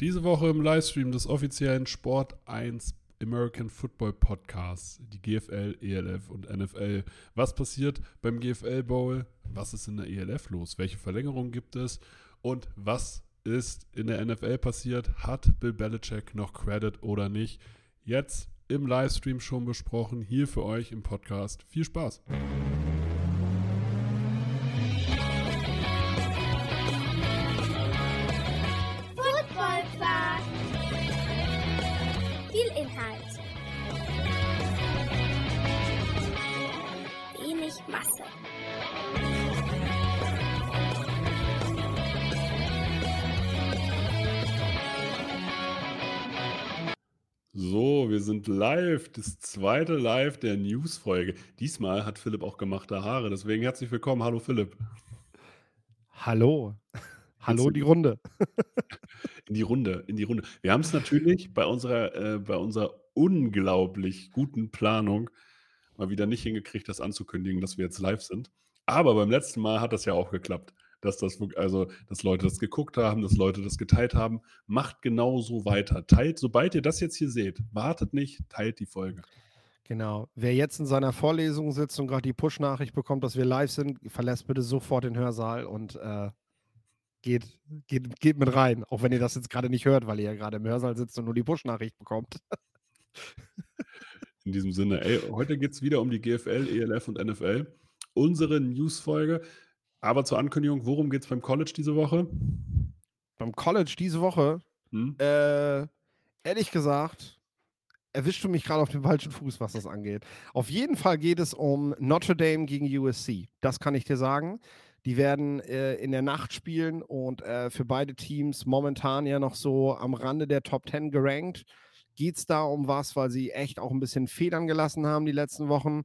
Diese Woche im Livestream des offiziellen Sport 1 American Football Podcasts, die GFL, ELF und NFL. Was passiert beim GFL Bowl? Was ist in der ELF los? Welche Verlängerungen gibt es? Und was ist in der NFL passiert? Hat Bill Belichick noch Credit oder nicht? Jetzt im Livestream schon besprochen, hier für euch im Podcast. Viel Spaß! Masse. So, wir sind live, das zweite Live der News-Folge. Diesmal hat Philipp auch gemachte Haare, deswegen herzlich willkommen. Hallo Philipp. Hallo. Hallo die Runde. In die Runde, in die Runde. Wir haben es natürlich bei unserer, äh, bei unserer unglaublich guten Planung mal wieder nicht hingekriegt, das anzukündigen, dass wir jetzt live sind. Aber beim letzten Mal hat das ja auch geklappt, dass das, also, dass Leute das geguckt haben, dass Leute das geteilt haben. Macht genauso weiter. Teilt, sobald ihr das jetzt hier seht, wartet nicht, teilt die Folge. Genau. Wer jetzt in seiner Vorlesung sitzt und gerade die Push-Nachricht bekommt, dass wir live sind, verlässt bitte sofort den Hörsaal und äh, geht, geht, geht mit rein. Auch wenn ihr das jetzt gerade nicht hört, weil ihr ja gerade im Hörsaal sitzt und nur die Push-Nachricht bekommt. In diesem Sinne, ey, heute geht es wieder um die GFL, ELF und NFL. Unsere News-Folge. Aber zur Ankündigung, worum geht es beim College diese Woche? Beim College diese Woche, Hm? äh, ehrlich gesagt, erwischst du mich gerade auf dem falschen Fuß, was das angeht. Auf jeden Fall geht es um Notre Dame gegen USC. Das kann ich dir sagen. Die werden äh, in der Nacht spielen und äh, für beide Teams momentan ja noch so am Rande der Top 10 gerankt. Geht es da um was, weil sie echt auch ein bisschen Federn gelassen haben die letzten Wochen.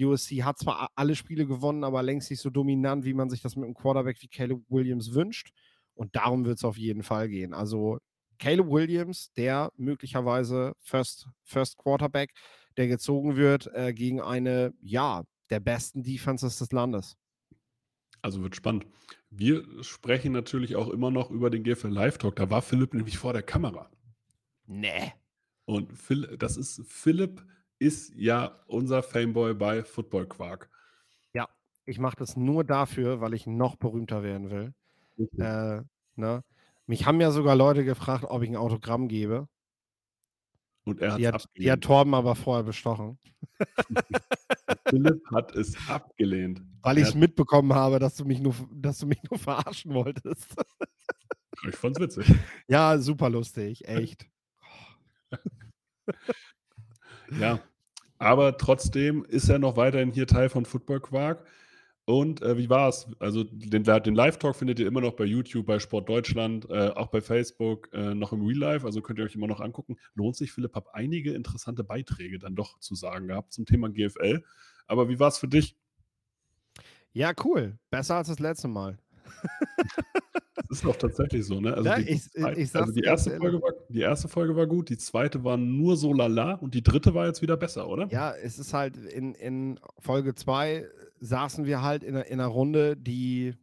USC hat zwar alle Spiele gewonnen, aber längst nicht so dominant, wie man sich das mit einem Quarterback wie Caleb Williams wünscht. Und darum wird es auf jeden Fall gehen. Also Caleb Williams, der möglicherweise First, First Quarterback, der gezogen wird äh, gegen eine, ja, der besten Defenses des Landes. Also wird spannend. Wir sprechen natürlich auch immer noch über den GFL Live Talk. Da war Philipp nämlich vor der Kamera. Nee. Und Phil, das ist, Philipp ist ja unser Fameboy bei Football Quark. Ich mache das nur dafür, weil ich noch berühmter werden will. Äh, ne? Mich haben ja sogar Leute gefragt, ob ich ein Autogramm gebe. Und er hat Die hat, die hat. Torben aber vorher bestochen, Philipp hat es abgelehnt. weil ich mitbekommen habe, dass du mich nur, dass du mich nur verarschen wolltest. Ich fand's witzig. ja, super lustig, echt. Ja, aber trotzdem ist er noch weiterhin hier Teil von Football Quark. Und äh, wie war's? Also den, den Live-Talk findet ihr immer noch bei YouTube, bei Sport Deutschland, äh, auch bei Facebook, äh, noch im Real Life. Also könnt ihr euch immer noch angucken. Lohnt sich, Philipp, habe einige interessante Beiträge dann doch zu sagen gehabt zum Thema GFL. Aber wie war's für dich? Ja, cool. Besser als das letzte Mal. Das ist doch tatsächlich so, ne? Also, Ja, die, ich- ich also die, erste. Folge war, die erste Folge war gut, die zweite war nur so lala und die dritte war jetzt wieder besser, oder? Ja, es ist halt in, in Folge 2 saßen wir halt in, einer- in einer Runde, die,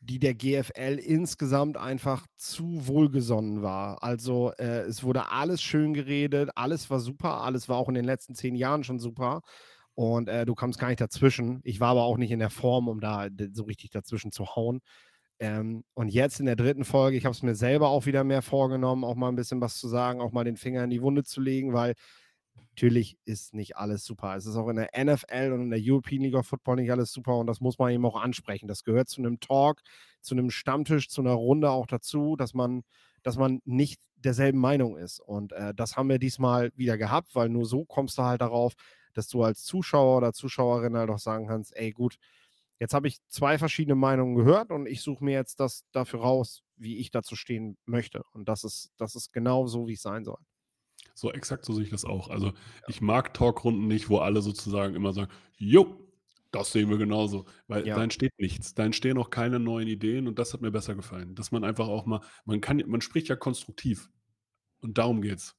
die der GFL insgesamt einfach zu wohlgesonnen war. Also äh, es wurde alles schön geredet, alles war super, alles war auch in den letzten zehn Jahren schon super. Und äh, du kamst gar nicht dazwischen. Ich war aber auch nicht in der Form, um da so richtig dazwischen zu hauen. Ähm, und jetzt in der dritten Folge, ich habe es mir selber auch wieder mehr vorgenommen, auch mal ein bisschen was zu sagen, auch mal den Finger in die Wunde zu legen, weil natürlich ist nicht alles super. Es ist auch in der NFL und in der European League of Football nicht alles super und das muss man eben auch ansprechen. Das gehört zu einem Talk, zu einem Stammtisch, zu einer Runde auch dazu, dass man, dass man nicht derselben Meinung ist. Und äh, das haben wir diesmal wieder gehabt, weil nur so kommst du halt darauf, dass du als Zuschauer oder Zuschauerin halt auch sagen kannst, ey gut, jetzt habe ich zwei verschiedene Meinungen gehört und ich suche mir jetzt das dafür raus, wie ich dazu stehen möchte. Und das ist, das ist genau so, wie es sein soll. So exakt so sehe ich das auch. Also ich mag Talkrunden nicht, wo alle sozusagen immer sagen, jo, das sehen wir genauso. Weil Ja. da entsteht nichts. Da entstehen auch keine neuen Ideen und das hat mir besser gefallen. Dass man einfach auch mal, man kann, man spricht ja konstruktiv. Und darum geht's.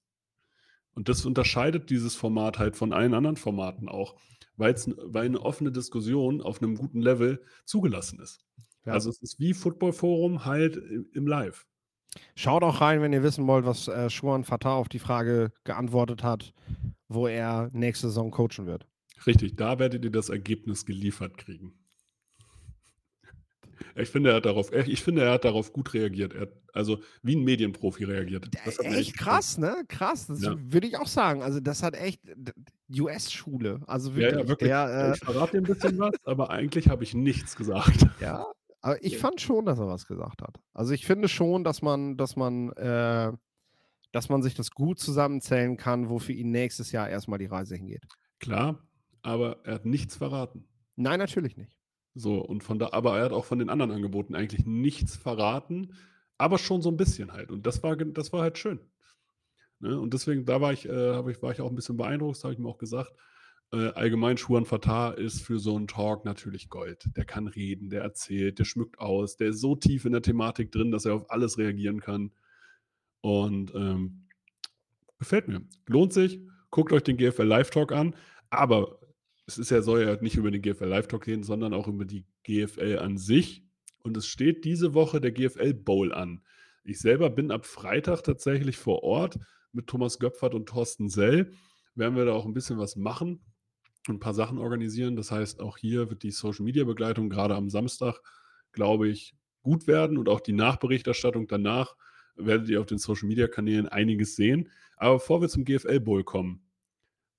Und das unterscheidet dieses Format halt von allen anderen Formaten auch, weil eine offene Diskussion auf einem guten Level zugelassen ist. Ja. Also es ist wie Football Forum halt im im Live. Schaut auch rein, wenn ihr wissen wollt, was äh, Schuan Fatah auf die Frage geantwortet hat, wo er nächste Saison coachen wird. Richtig, da werdet ihr das Ergebnis geliefert kriegen. Ich finde, er hat darauf, ich finde, er hat darauf gut reagiert. Er hat also wie ein Medienprofi reagiert. Das hat echt, echt krass, ne? Krass. Das ja. würde ich auch sagen. Also, das hat echt US-Schule. Also wirklich. Ja, ja wirklich. Der, äh, ich verrate dir ein bisschen was, aber eigentlich habe ich nichts gesagt. Ja, aber ich fand schon, dass er was gesagt hat. Also ich finde schon, dass man, dass man, äh, dass man sich das gut zusammenzählen kann, wo für ihn nächstes Jahr erstmal die Reise hingeht. Klar, aber er hat nichts verraten. Nein, natürlich nicht. So, und von da, aber er hat auch von den anderen Angeboten eigentlich nichts verraten, aber schon so ein bisschen halt. Und das war, das war halt schön. Ne? Und deswegen, da war ich, äh, ich, war ich auch ein bisschen beeindruckt, habe ich mir auch gesagt. Äh, allgemein, Schuan Fatah ist für so einen Talk natürlich Gold. Der kann reden, der erzählt, der schmückt aus, der ist so tief in der Thematik drin, dass er auf alles reagieren kann. Und ähm, gefällt mir. Lohnt sich. Guckt euch den GFL Live Talk an. Aber es ist ja, soll ja nicht über den GFL Live Talk gehen, sondern auch über die GFL an sich. Und es steht diese Woche der GFL Bowl an. Ich selber bin ab Freitag tatsächlich vor Ort mit Thomas Göpfert und Thorsten Sell. Werden wir da auch ein bisschen was machen und ein paar Sachen organisieren. Das heißt, auch hier wird die Social Media Begleitung gerade am Samstag, glaube ich, gut werden und auch die Nachberichterstattung danach werdet ihr auf den Social Media Kanälen einiges sehen. Aber bevor wir zum GFL Bowl kommen,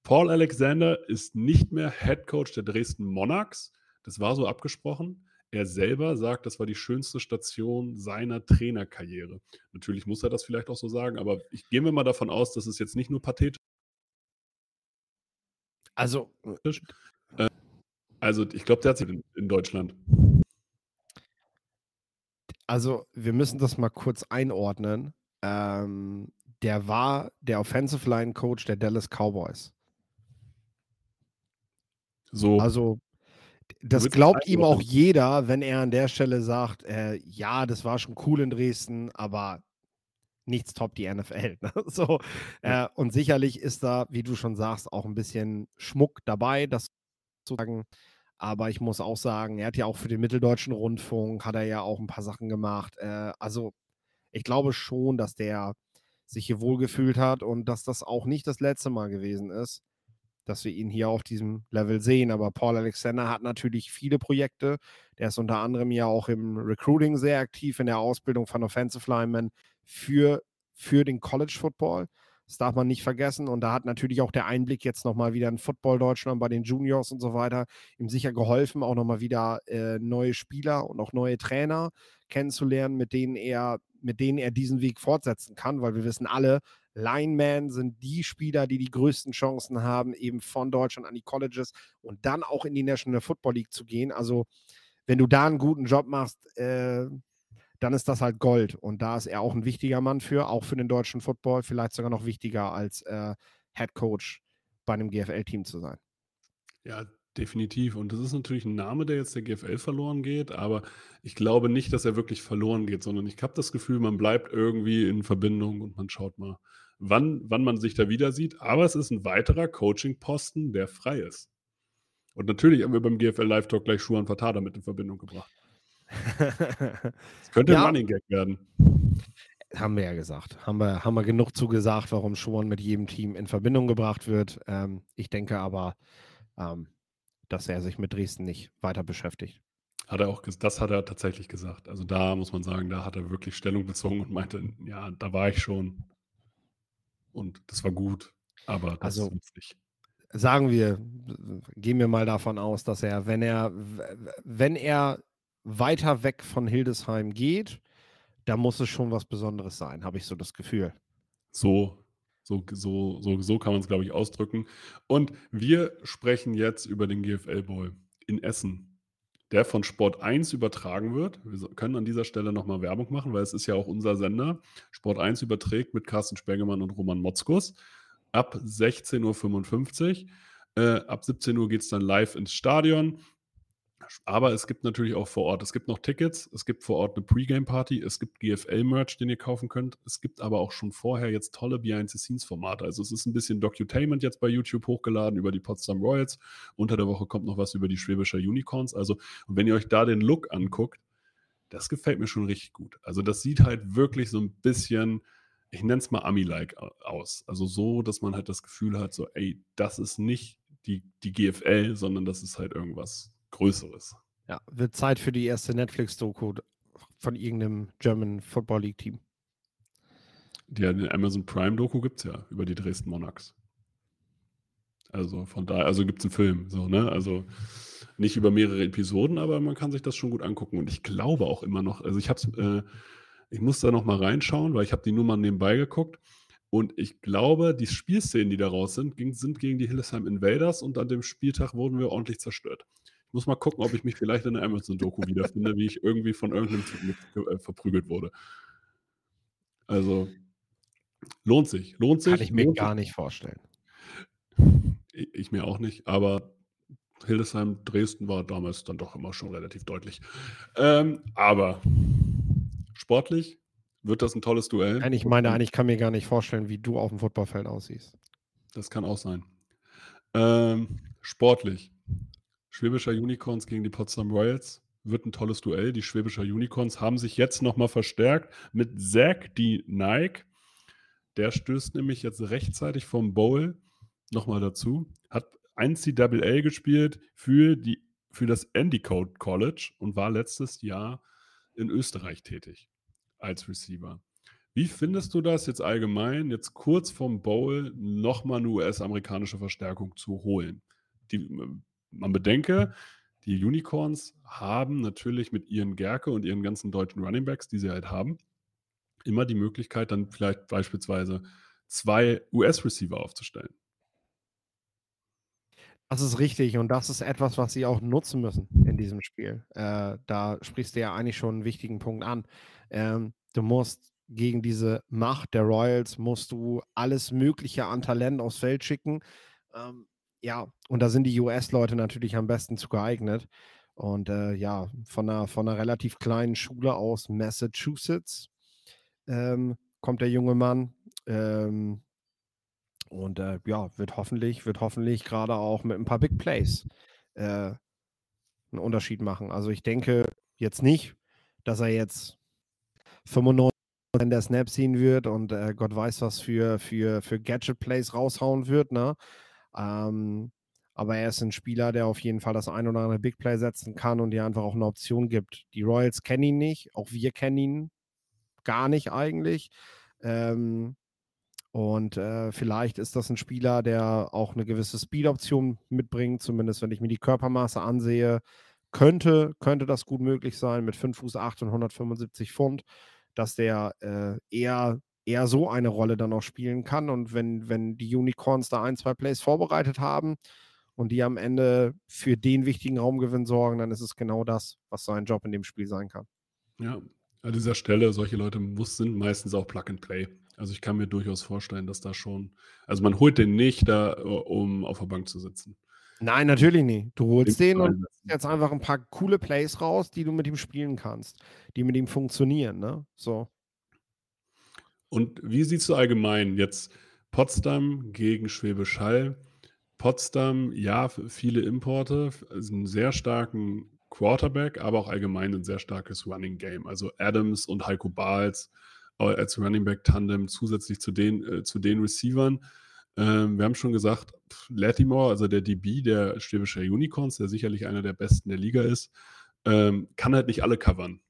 Paul Alexander ist nicht mehr Head Coach der Dresden Monarchs. Das war so abgesprochen. Er selber sagt, das war die schönste Station seiner Trainerkarriere. Natürlich muss er das vielleicht auch so sagen, aber ich gehe mir mal davon aus, dass es jetzt nicht nur pathetisch Also, äh, also ich glaube, der hat sich in, in Deutschland. Also, wir müssen das mal kurz einordnen. Ähm, der war der Offensive Line Coach der Dallas Cowboys. So. Also, das glaubt ihm auch jeder, wenn er an der Stelle sagt, äh, ja, das war schon cool in Dresden, aber nichts top die NFL. Ne? So, äh, und sicherlich ist da, wie du schon sagst, auch ein bisschen Schmuck dabei, das zu sagen. Aber ich muss auch sagen, er hat ja auch für den Mitteldeutschen Rundfunk, hat er ja auch ein paar Sachen gemacht. Äh, also ich glaube schon, dass der sich hier wohlgefühlt hat und dass das auch nicht das letzte Mal gewesen ist dass wir ihn hier auf diesem Level sehen. Aber Paul Alexander hat natürlich viele Projekte. Der ist unter anderem ja auch im Recruiting sehr aktiv in der Ausbildung von Offensive Linemen für, für den College Football. Das darf man nicht vergessen. Und da hat natürlich auch der Einblick jetzt nochmal wieder in Football Deutschland bei den Juniors und so weiter ihm sicher geholfen, auch nochmal wieder äh, neue Spieler und auch neue Trainer kennenzulernen, mit denen er, mit denen er diesen Weg fortsetzen kann, weil wir wissen alle, Linemen sind die Spieler, die die größten Chancen haben, eben von Deutschland an die Colleges und dann auch in die National Football League zu gehen. Also, wenn du da einen guten Job machst, äh, dann ist das halt Gold. Und da ist er auch ein wichtiger Mann für, auch für den deutschen Football, vielleicht sogar noch wichtiger als äh, Head Coach bei einem GFL-Team zu sein. Ja, definitiv. Und das ist natürlich ein Name, der jetzt der GFL verloren geht, aber ich glaube nicht, dass er wirklich verloren geht, sondern ich habe das Gefühl, man bleibt irgendwie in Verbindung und man schaut mal, wann, wann man sich da wieder sieht. Aber es ist ein weiterer Coaching-Posten, der frei ist. Und natürlich haben wir beim GFL Live Talk gleich Schuhan Fatah damit in Verbindung gebracht. Es könnte ja. ein Running Gag werden. Haben wir ja gesagt. Haben wir, haben wir genug zugesagt, warum Schuhan mit jedem Team in Verbindung gebracht wird. Ähm, ich denke aber, ähm, dass er sich mit Dresden nicht weiter beschäftigt. Hat er auch, das hat er tatsächlich gesagt. Also da muss man sagen, da hat er wirklich Stellung bezogen und meinte, ja, da war ich schon und das war gut, aber das also, ist nicht. Sagen wir, gehen wir mal davon aus, dass er, wenn er, wenn er weiter weg von Hildesheim geht, da muss es schon was Besonderes sein, habe ich so das Gefühl. So, so, so, so, so kann man es, glaube ich, ausdrücken. Und wir sprechen jetzt über den GFL Bowl in Essen der von Sport 1 übertragen wird. Wir können an dieser Stelle nochmal Werbung machen, weil es ist ja auch unser Sender. Sport 1 überträgt mit Carsten Spengemann und Roman Motzkus ab 16.55 Uhr. Äh, ab 17 Uhr geht es dann live ins Stadion. Aber es gibt natürlich auch vor Ort, es gibt noch Tickets, es gibt vor Ort eine Pre-Game-Party, es gibt GFL-Merch, den ihr kaufen könnt. Es gibt aber auch schon vorher jetzt tolle Behind-the-Scenes-Formate. Also es ist ein bisschen Docutainment jetzt bei YouTube hochgeladen über die Potsdam Royals. Unter der Woche kommt noch was über die Schwäbischer Unicorns. Also wenn ihr euch da den Look anguckt, das gefällt mir schon richtig gut. Also das sieht halt wirklich so ein bisschen, ich nenne es mal Ami-like aus. Also so, dass man halt das Gefühl hat, so, ey, das ist nicht die, die GFL, sondern das ist halt irgendwas Größeres. Ja, wird Zeit für die erste Netflix-Doku von irgendeinem German Football League-Team. Ja, den Amazon Prime-Doku gibt es ja über die Dresden Monarchs. Also von daher, also gibt es einen Film, so, ne? Also nicht über mehrere Episoden, aber man kann sich das schon gut angucken. Und ich glaube auch immer noch, also ich hab's, äh, ich muss da noch mal reinschauen, weil ich habe die Nummer nebenbei geguckt. Und ich glaube, die Spielszenen, die daraus sind, ging, sind gegen die Hillesheim Invaders und an dem Spieltag wurden wir ordentlich zerstört. Muss mal gucken, ob ich mich vielleicht in der Amazon-Doku wiederfinde, wie ich irgendwie von irgendeinem Typen äh, verprügelt wurde. Also, lohnt sich, lohnt sich. Kann ich mir gar nicht vorstellen. Ich, ich mir auch nicht, aber Hildesheim, Dresden war damals dann doch immer schon relativ deutlich. Ähm, aber sportlich wird das ein tolles Duell. Nein, ich meine, eigentlich kann mir gar nicht vorstellen, wie du auf dem Footballfeld aussiehst. Das kann auch sein. Ähm, sportlich. Schwäbischer Unicorns gegen die Potsdam Royals wird ein tolles Duell. Die Schwäbischer Unicorns haben sich jetzt nochmal verstärkt mit Zach die Nike. Der stößt nämlich jetzt rechtzeitig vom Bowl nochmal dazu. Hat NCAA gespielt für, die, für das Endicott College und war letztes Jahr in Österreich tätig als Receiver. Wie findest du das jetzt allgemein, jetzt kurz vom Bowl nochmal eine US-amerikanische Verstärkung zu holen? Die, man bedenke, die Unicorns haben natürlich mit ihren Gerke und ihren ganzen deutschen Runningbacks, die sie halt haben, immer die Möglichkeit, dann vielleicht beispielsweise zwei US-Receiver aufzustellen. Das ist richtig und das ist etwas, was sie auch nutzen müssen in diesem Spiel. Äh, da sprichst du ja eigentlich schon einen wichtigen Punkt an. Ähm, du musst gegen diese Macht der Royals musst du alles Mögliche an Talent aufs Feld schicken. Ähm, ja, und da sind die US-Leute natürlich am besten zu geeignet. Und äh, ja, von einer, von einer relativ kleinen Schule aus Massachusetts ähm, kommt der junge Mann. Ähm, und äh, ja, wird hoffentlich, wird hoffentlich gerade auch mit ein paar Big Plays äh, einen Unterschied machen. Also ich denke jetzt nicht, dass er jetzt 95 der Snaps ziehen wird und äh, Gott weiß, was für, für, für Gadget-Plays raushauen wird. Ne? Ähm, aber er ist ein Spieler, der auf jeden Fall das ein oder andere Big Play setzen kann und dir einfach auch eine Option gibt. Die Royals kennen ihn nicht, auch wir kennen ihn gar nicht eigentlich. Ähm, und äh, vielleicht ist das ein Spieler, der auch eine gewisse Speed-Option mitbringt, zumindest wenn ich mir die Körpermaße ansehe. Könnte, könnte das gut möglich sein mit 5 Fuß 8 und 175 Pfund, dass der äh, eher, eher so eine Rolle dann auch spielen kann. Und wenn, wenn die Unicorns da ein, zwei Plays vorbereitet haben und die am Ende für den wichtigen Raumgewinn sorgen, dann ist es genau das, was sein Job in dem Spiel sein kann. Ja, an dieser Stelle, solche Leute muss, sind meistens auch Plug and Play. Also ich kann mir durchaus vorstellen, dass da schon, also man holt den nicht da, um auf der Bank zu sitzen. Nein, natürlich nicht. Du holst den und jetzt einfach ein paar coole Plays raus, die du mit ihm spielen kannst, die mit ihm funktionieren, ne? So. Und wie siehst du allgemein jetzt Potsdam gegen Schwäbisch Hall? Potsdam, ja, viele Importe, einen sehr starken Quarterback, aber auch allgemein ein sehr starkes Running Game. Also Adams und Heiko Bahls als Running Back Tandem zusätzlich zu den, äh, zu den Receivern. Ähm, wir haben schon gesagt, Latimore, also der DB der Schwäbischer Unicorns, der sicherlich einer der besten der Liga ist, ähm, kann halt nicht alle covern.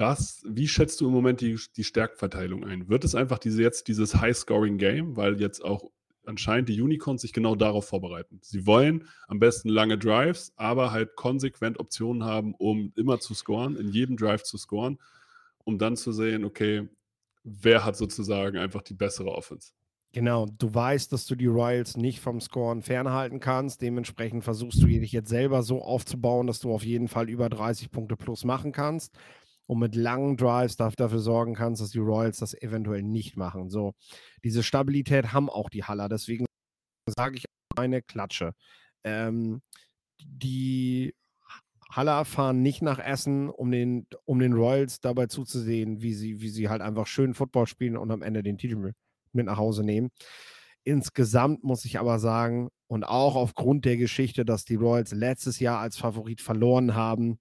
Was, wie schätzt du im Moment die, die Stärkverteilung ein? Wird es einfach diese, jetzt dieses High-Scoring-Game, weil jetzt auch anscheinend die Unicorns sich genau darauf vorbereiten. Sie wollen am besten lange Drives, aber halt konsequent Optionen haben, um immer zu scoren, in jedem Drive zu scoren um dann zu sehen, okay, wer hat sozusagen einfach die bessere Offense. Genau, du weißt, dass du die Royals nicht vom Scoren fernhalten kannst. Dementsprechend versuchst du dich jetzt selber so aufzubauen, dass du auf jeden Fall über 30 Punkte plus machen kannst und mit langen Drives dafür sorgen kannst, dass die Royals das eventuell nicht machen. So, diese Stabilität haben auch die Haller. Deswegen sage ich eine Klatsche. Ähm, die Haller fahren nicht nach Essen, um den, um den Royals dabei zuzusehen, wie sie, wie sie halt einfach schön Football spielen und am Ende den Titel mit nach Hause nehmen. Insgesamt muss ich aber sagen, und auch aufgrund der Geschichte, dass die Royals letztes Jahr als Favorit verloren haben,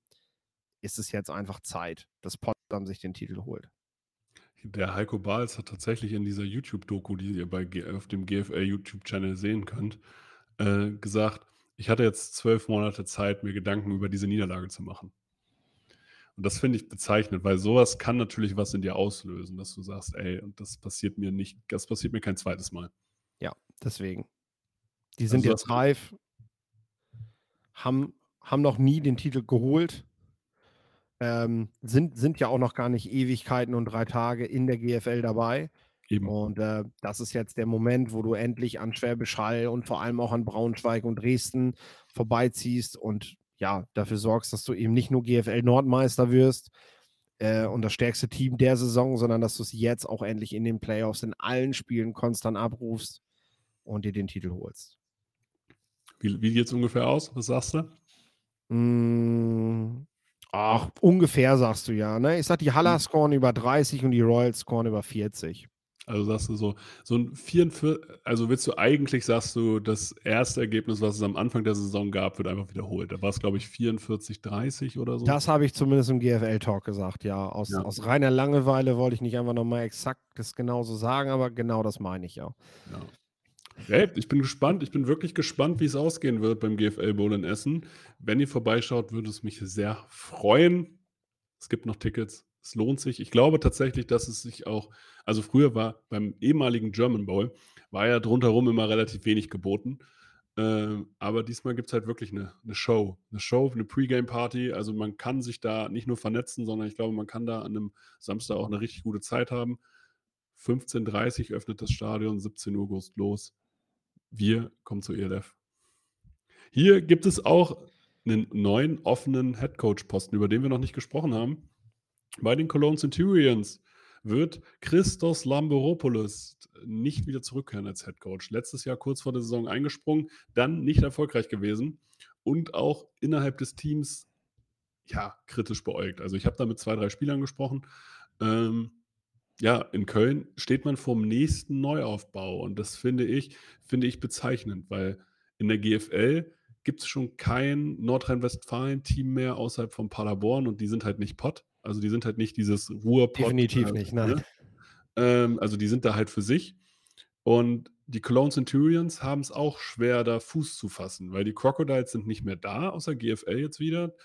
ist es jetzt einfach Zeit, dass Potsdam sich den Titel holt. Der Heiko Bahls hat tatsächlich in dieser YouTube-Doku, die ihr bei, auf dem GFL YouTube-Channel sehen könnt, äh, gesagt, ich hatte jetzt zwölf Monate Zeit, mir Gedanken über diese Niederlage zu machen. Und das finde ich bezeichnend, weil sowas kann natürlich was in dir auslösen, dass du sagst, ey, und das passiert mir nicht, das passiert mir kein zweites Mal. Ja, deswegen. Die sind also jetzt reif, haben, haben noch nie den Titel geholt, ähm, sind, sind ja auch noch gar nicht Ewigkeiten und drei Tage in der GFL dabei. Eben. Und äh, das ist jetzt der Moment, wo du endlich an Schwäbisch Hall und vor allem auch an Braunschweig und Dresden vorbeiziehst und ja, dafür sorgst, dass du eben nicht nur GFL Nordmeister wirst äh, und das stärkste Team der Saison, sondern dass du es jetzt auch endlich in den Playoffs in allen Spielen konstant abrufst und dir den Titel holst. Wie, wie geht es ungefähr aus? Was sagst du? Mmh, ach, ungefähr sagst du ja. Ne? Ich sag, die Haller hm. scoren über 30 und die Royals scoren über 40. Also sagst du so, so ein 44, also willst du eigentlich, sagst du, das erste Ergebnis, was es am Anfang der Saison gab, wird einfach wiederholt. Da war es, glaube ich, 44, 30 oder so. Das habe ich zumindest im GFL-Talk gesagt, ja. Aus, ja. aus reiner Langeweile wollte ich nicht einfach nochmal exakt das genauso sagen, aber genau das meine ich ja. ja. Hey, ich bin gespannt, ich bin wirklich gespannt, wie es ausgehen wird beim GFL Bowl in Essen. Wenn ihr vorbeischaut, würde es mich sehr freuen. Es gibt noch Tickets, es lohnt sich. Ich glaube tatsächlich, dass es sich auch, also früher war beim ehemaligen German Bowl, war ja drumherum immer relativ wenig geboten. Äh, aber diesmal gibt es halt wirklich eine, eine, Show. Eine Show, eine Pre-Game-Party. Also man kann sich da nicht nur vernetzen, sondern ich glaube, man kann da an einem Samstag auch eine richtig gute Zeit haben. 15.30 Uhr öffnet das Stadion, 17 Uhr geht los. Wir kommen zu ELF. Hier gibt es auch einen neuen offenen Headcoach-Posten, über den wir noch nicht gesprochen haben. Bei den Cologne Centurions wird Christos Lamboropoulos nicht wieder zurückkehren als Headcoach. Letztes Jahr kurz vor der Saison eingesprungen, dann nicht erfolgreich gewesen und auch innerhalb des Teams ja kritisch beäugt. Also ich habe da mit zwei, drei Spielern gesprochen. Ähm, ja, in Köln steht man vor dem nächsten Neuaufbau und das finde ich, finde ich bezeichnend, weil in der GFL gibt es schon kein Nordrhein-Westfalen-Team mehr außerhalb von Paderborn und die sind halt nicht Pott. Also die sind halt nicht dieses Ruhrpott. Definitiv äh, nicht, nein. Ne? Ähm, also die sind da halt für sich. Und die Cologne Centurions haben es auch schwer, da Fuß zu fassen, weil die Crocodiles sind nicht mehr da, außer GFL jetzt wieder.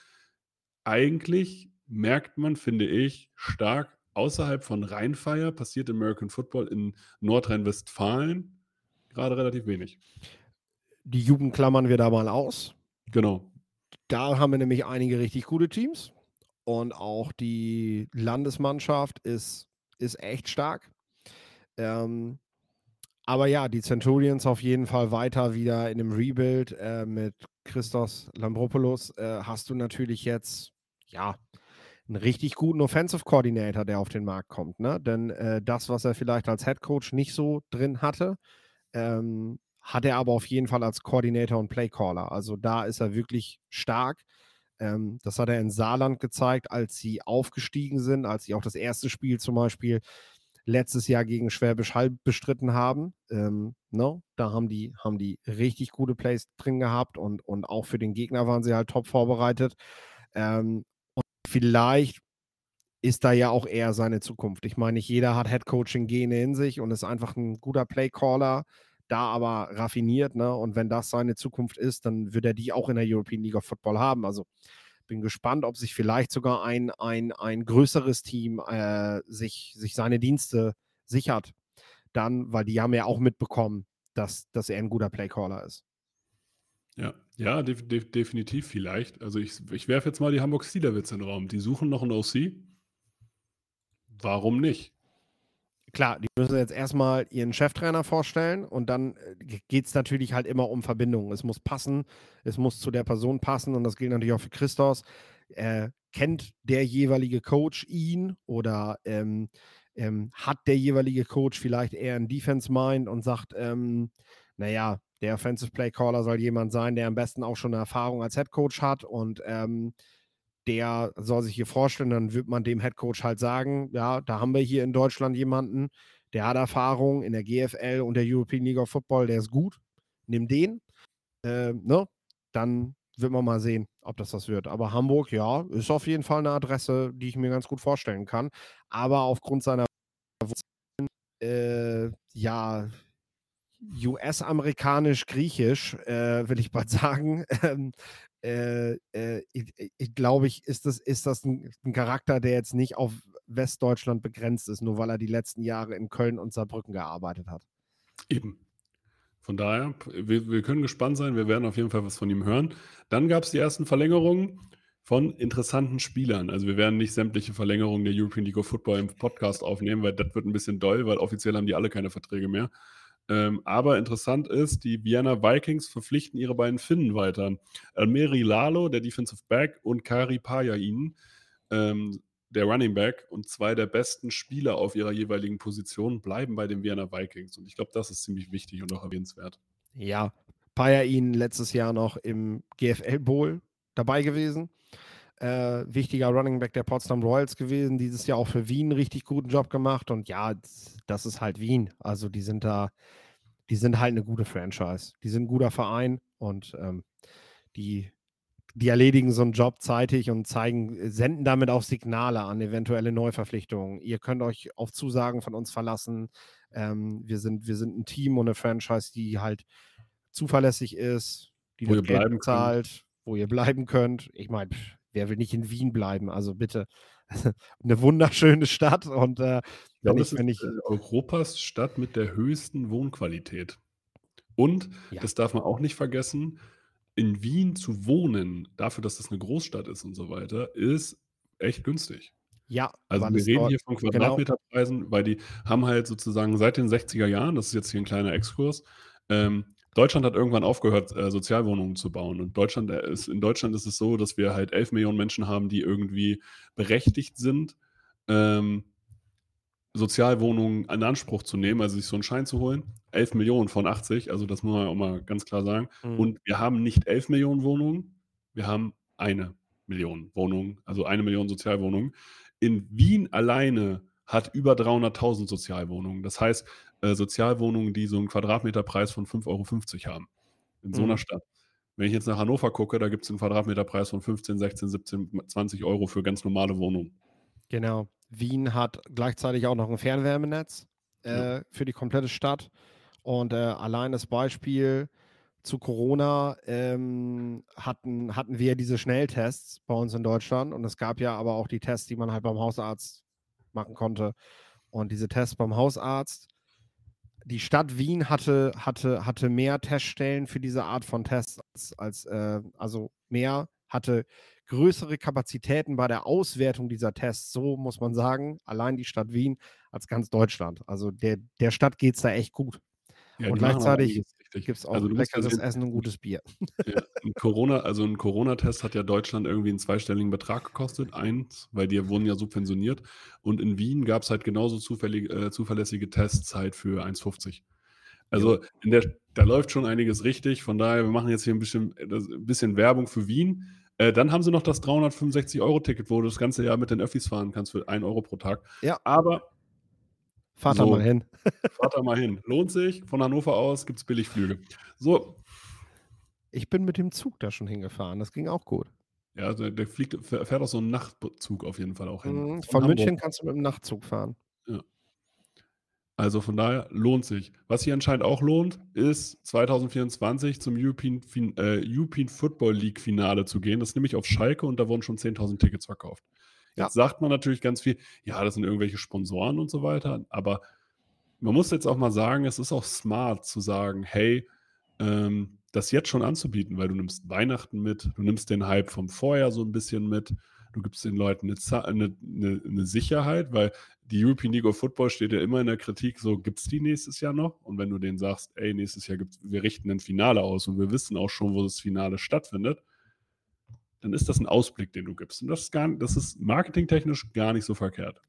Eigentlich merkt man, finde ich, stark außerhalb von Rheinfeier passiert American Football in Nordrhein-Westfalen gerade relativ wenig. Die Jugend klammern wir da mal aus. Genau. Da haben wir nämlich einige richtig gute Teams. Und auch die Landesmannschaft ist, ist echt stark. Ähm, aber ja, die Centurions auf jeden Fall weiter wieder in dem Rebuild äh, mit Christos Lambropoulos. Äh, hast du natürlich jetzt, ja, einen richtig guten Offensive Coordinator, der auf den Markt kommt. Ne? Denn äh, das, was er vielleicht als Head Coach nicht so drin hatte, ähm, hat er aber auf jeden Fall als Coordinator und Playcaller. Also da ist er wirklich stark. Ähm, das hat er in Saarland gezeigt, als sie aufgestiegen sind, als sie auch das erste Spiel zum Beispiel letztes Jahr gegen Schwäbisch Hall bestritten haben. Ähm, no, ne? da haben die, haben die richtig gute Plays drin gehabt und, und auch für den Gegner waren sie halt top vorbereitet. Ähm, vielleicht ist da ja auch eher seine Zukunft. Ich meine, nicht jeder hat Headcoaching-Gene in sich und ist einfach ein guter Playcaller, da aber raffiniert, ne? Und wenn das seine Zukunft ist, dann wird er die auch in der European League of Football haben. Also bin gespannt, ob sich vielleicht sogar ein, ein, ein größeres Team äh, sich, sich seine Dienste sichert. Dann, weil die haben ja auch mitbekommen, dass, dass er ein guter Playcaller ist. Ja, ja, def def definitiv vielleicht. Also ich, ich werfe jetzt mal die Hamburg Steelers in den Raum. Die suchen noch einen OC. Warum nicht? klar, die müssen jetzt erstmal ihren Cheftrainer vorstellen und dann äh, geht es natürlich halt immer um Verbindungen. Es muss passen, es muss zu der Person passen und das gilt natürlich auch für Christos. Äh, kennt der jeweilige Coach ihn oder ähm, ähm, hat der jeweilige Coach vielleicht eher ein Defense-Mind und sagt, ähm, naja, der Offensive Play Caller soll jemand sein, der am besten auch schon eine Erfahrung als Head Coach hat und ähm, der soll sich hier vorstellen, dann wird man dem Head Coach halt sagen, ja, da haben wir hier in Deutschland jemanden, der hat Erfahrung in der GFL und der European League of Football, der ist gut, nimm den, äh, ne? Dann wird man mal sehen, ob das was wird. Aber Hamburg, ja, ist auf jeden Fall eine Adresse, die ich mir ganz gut vorstellen kann. Aber aufgrund seiner äh, ja, US-amerikanisch-griechisch, äh, will ich bald sagen, ähm, äh, äh, ich, ich glaube ich, ist das, ist das ein, ein, Charakter, der jetzt nicht auf Westdeutschland begrenzt ist, nur weil er die letzten Jahre in Köln und Saarbrücken gearbeitet hat. Eben. Von daher, wir, wir können gespannt sein, wir werden auf jeden Fall was von ihm hören. Dann gab es die ersten Verlängerungen von interessanten Spielern. Also wir werden nicht sämtliche Verlängerungen der European League of Football im Podcast aufnehmen, weil das wird ein bisschen doll, weil offiziell haben die alle keine Verträge mehr. Ähm, aber interessant ist, die Vienna Vikings verpflichten ihre beiden Finnen weiter. Almeri Lalo, der Defensive Back, und Kari Pajain, ähm, der Running Back und zwei der besten Spieler auf ihrer jeweiligen Position bleiben bei den Vienna Vikings. Und ich glaube, das ist ziemlich wichtig und auch erwähnenswert. Ja, Pajain letztes Jahr noch im GFL Bowl dabei gewesen. Äh, wichtiger Running Back der Potsdam Royals gewesen. Dieses Jahr auch für Wien einen richtig guten Job gemacht. Und ja, das ist halt Wien. Also die sind da, die sind halt eine gute Franchise. Die sind ein guter Verein und ähm, die, die erledigen so einen Job zeitig und zeigen, senden damit auch Signale an eventuelle Neuverpflichtungen. Ihr könnt euch auf Zusagen von uns verlassen. Ähm, wir, sind, wir sind ein Team und eine Franchise, die halt zuverlässig ist, die wo ihr bleiben zahlt, wo ihr bleiben könnt. Ich meine, wer will nicht in Wien bleiben? Also bitte, eine wunderschöne Stadt und äh, ich glaube, es ist ich, äh, Europas Stadt mit der höchsten Wohnqualität. Und, ja. das darf man auch nicht vergessen, in Wien zu wohnen, dafür, dass das eine Großstadt ist und so weiter, ist echt günstig. Ja, also wir reden hier von genau Quadratmeterpreisen, genau. weil die haben halt sozusagen seit den 60er Jahren, das ist jetzt hier ein kleiner Exkurs, ähm, Deutschland hat irgendwann aufgehört, äh, Sozialwohnungen zu bauen. Und Deutschland äh, ist, in Deutschland ist es so, dass wir halt 11 Millionen Menschen haben, die irgendwie berechtigt sind, ähm, Sozialwohnungen in Anspruch zu nehmen, also sich so einen Schein zu holen. 11 Millionen von 80, also das muss man auch mal ganz klar sagen. Mhm. Und wir haben nicht 11 Millionen Wohnungen, wir haben eine Million Wohnungen, also eine Million Sozialwohnungen. In Wien alleine hat über 300.000 Sozialwohnungen. Das heißt, äh, Sozialwohnungen, die so einen Quadratmeterpreis von 5,50 Euro haben. In so einer mhm. Stadt. Wenn ich jetzt nach Hannover gucke, da gibt es einen Quadratmeterpreis von 15, 16, 17, 20 Euro für ganz normale Wohnungen. Genau. Wien hat gleichzeitig auch noch ein Fernwärmenetz äh, ja. für die komplette Stadt. Und äh, allein das Beispiel zu Corona ähm, hatten, hatten wir diese Schnelltests bei uns in Deutschland. Und es gab ja aber auch die Tests, die man halt beim Hausarzt machen konnte. Und diese Tests beim Hausarzt die Stadt Wien hatte, hatte, hatte mehr Teststellen für diese Art von Tests als, als äh, also mehr, hatte größere Kapazitäten bei der Auswertung dieser Tests, so muss man sagen, allein die Stadt Wien als ganz Deutschland. Also der, der Stadt geht es da echt gut. Ja, und gleichzeitig gibt es auch also leckeres Essen und gutes Bier. Ja, ein Corona, also ein Corona-Test hat ja Deutschland irgendwie einen zweistelligen Betrag gekostet, eins, weil die wurden ja subventioniert. Und in Wien gab es halt genauso zufällig, äh, zuverlässige Testzeit für 1,50. Also in der, da läuft schon einiges richtig. Von daher, wir machen jetzt hier ein bisschen, ein bisschen Werbung für Wien. Äh, dann haben sie noch das 365-Euro-Ticket, wo du das ganze Jahr mit den Öffis fahren kannst für 1 Euro pro Tag. Ja. Aber Fahrt so, mal hin. fahrt da mal hin. Lohnt sich. Von Hannover aus gibt es Billigflüge. So. Ich bin mit dem Zug da schon hingefahren. Das ging auch gut. Ja, also der fliegt, fährt auch so einen Nachtzug auf jeden Fall auch hin. Mhm, von, von München kannst du mit dem Nachtzug fahren. Ja. Also von daher lohnt sich. Was sich anscheinend auch lohnt, ist 2024 zum European, äh, European Football League Finale zu gehen. Das ist nämlich auf Schalke und da wurden schon 10.000 Tickets verkauft. Jetzt ja. sagt man natürlich ganz viel, ja, das sind irgendwelche Sponsoren und so weiter, aber man muss jetzt auch mal sagen, es ist auch smart zu sagen, hey, ähm, das jetzt schon anzubieten, weil du nimmst Weihnachten mit, du nimmst den Hype vom Vorjahr so ein bisschen mit, du gibst den Leuten eine, eine, eine, eine Sicherheit, weil die European League of Football steht ja immer in der Kritik, so gibt es die nächstes Jahr noch? Und wenn du denen sagst, ey, nächstes Jahr gibt's, wir richten ein Finale aus und wir wissen auch schon, wo das Finale stattfindet, dann ist das ein Ausblick, den du gibst. Und das ist, gar, das ist marketingtechnisch gar nicht so verkehrt.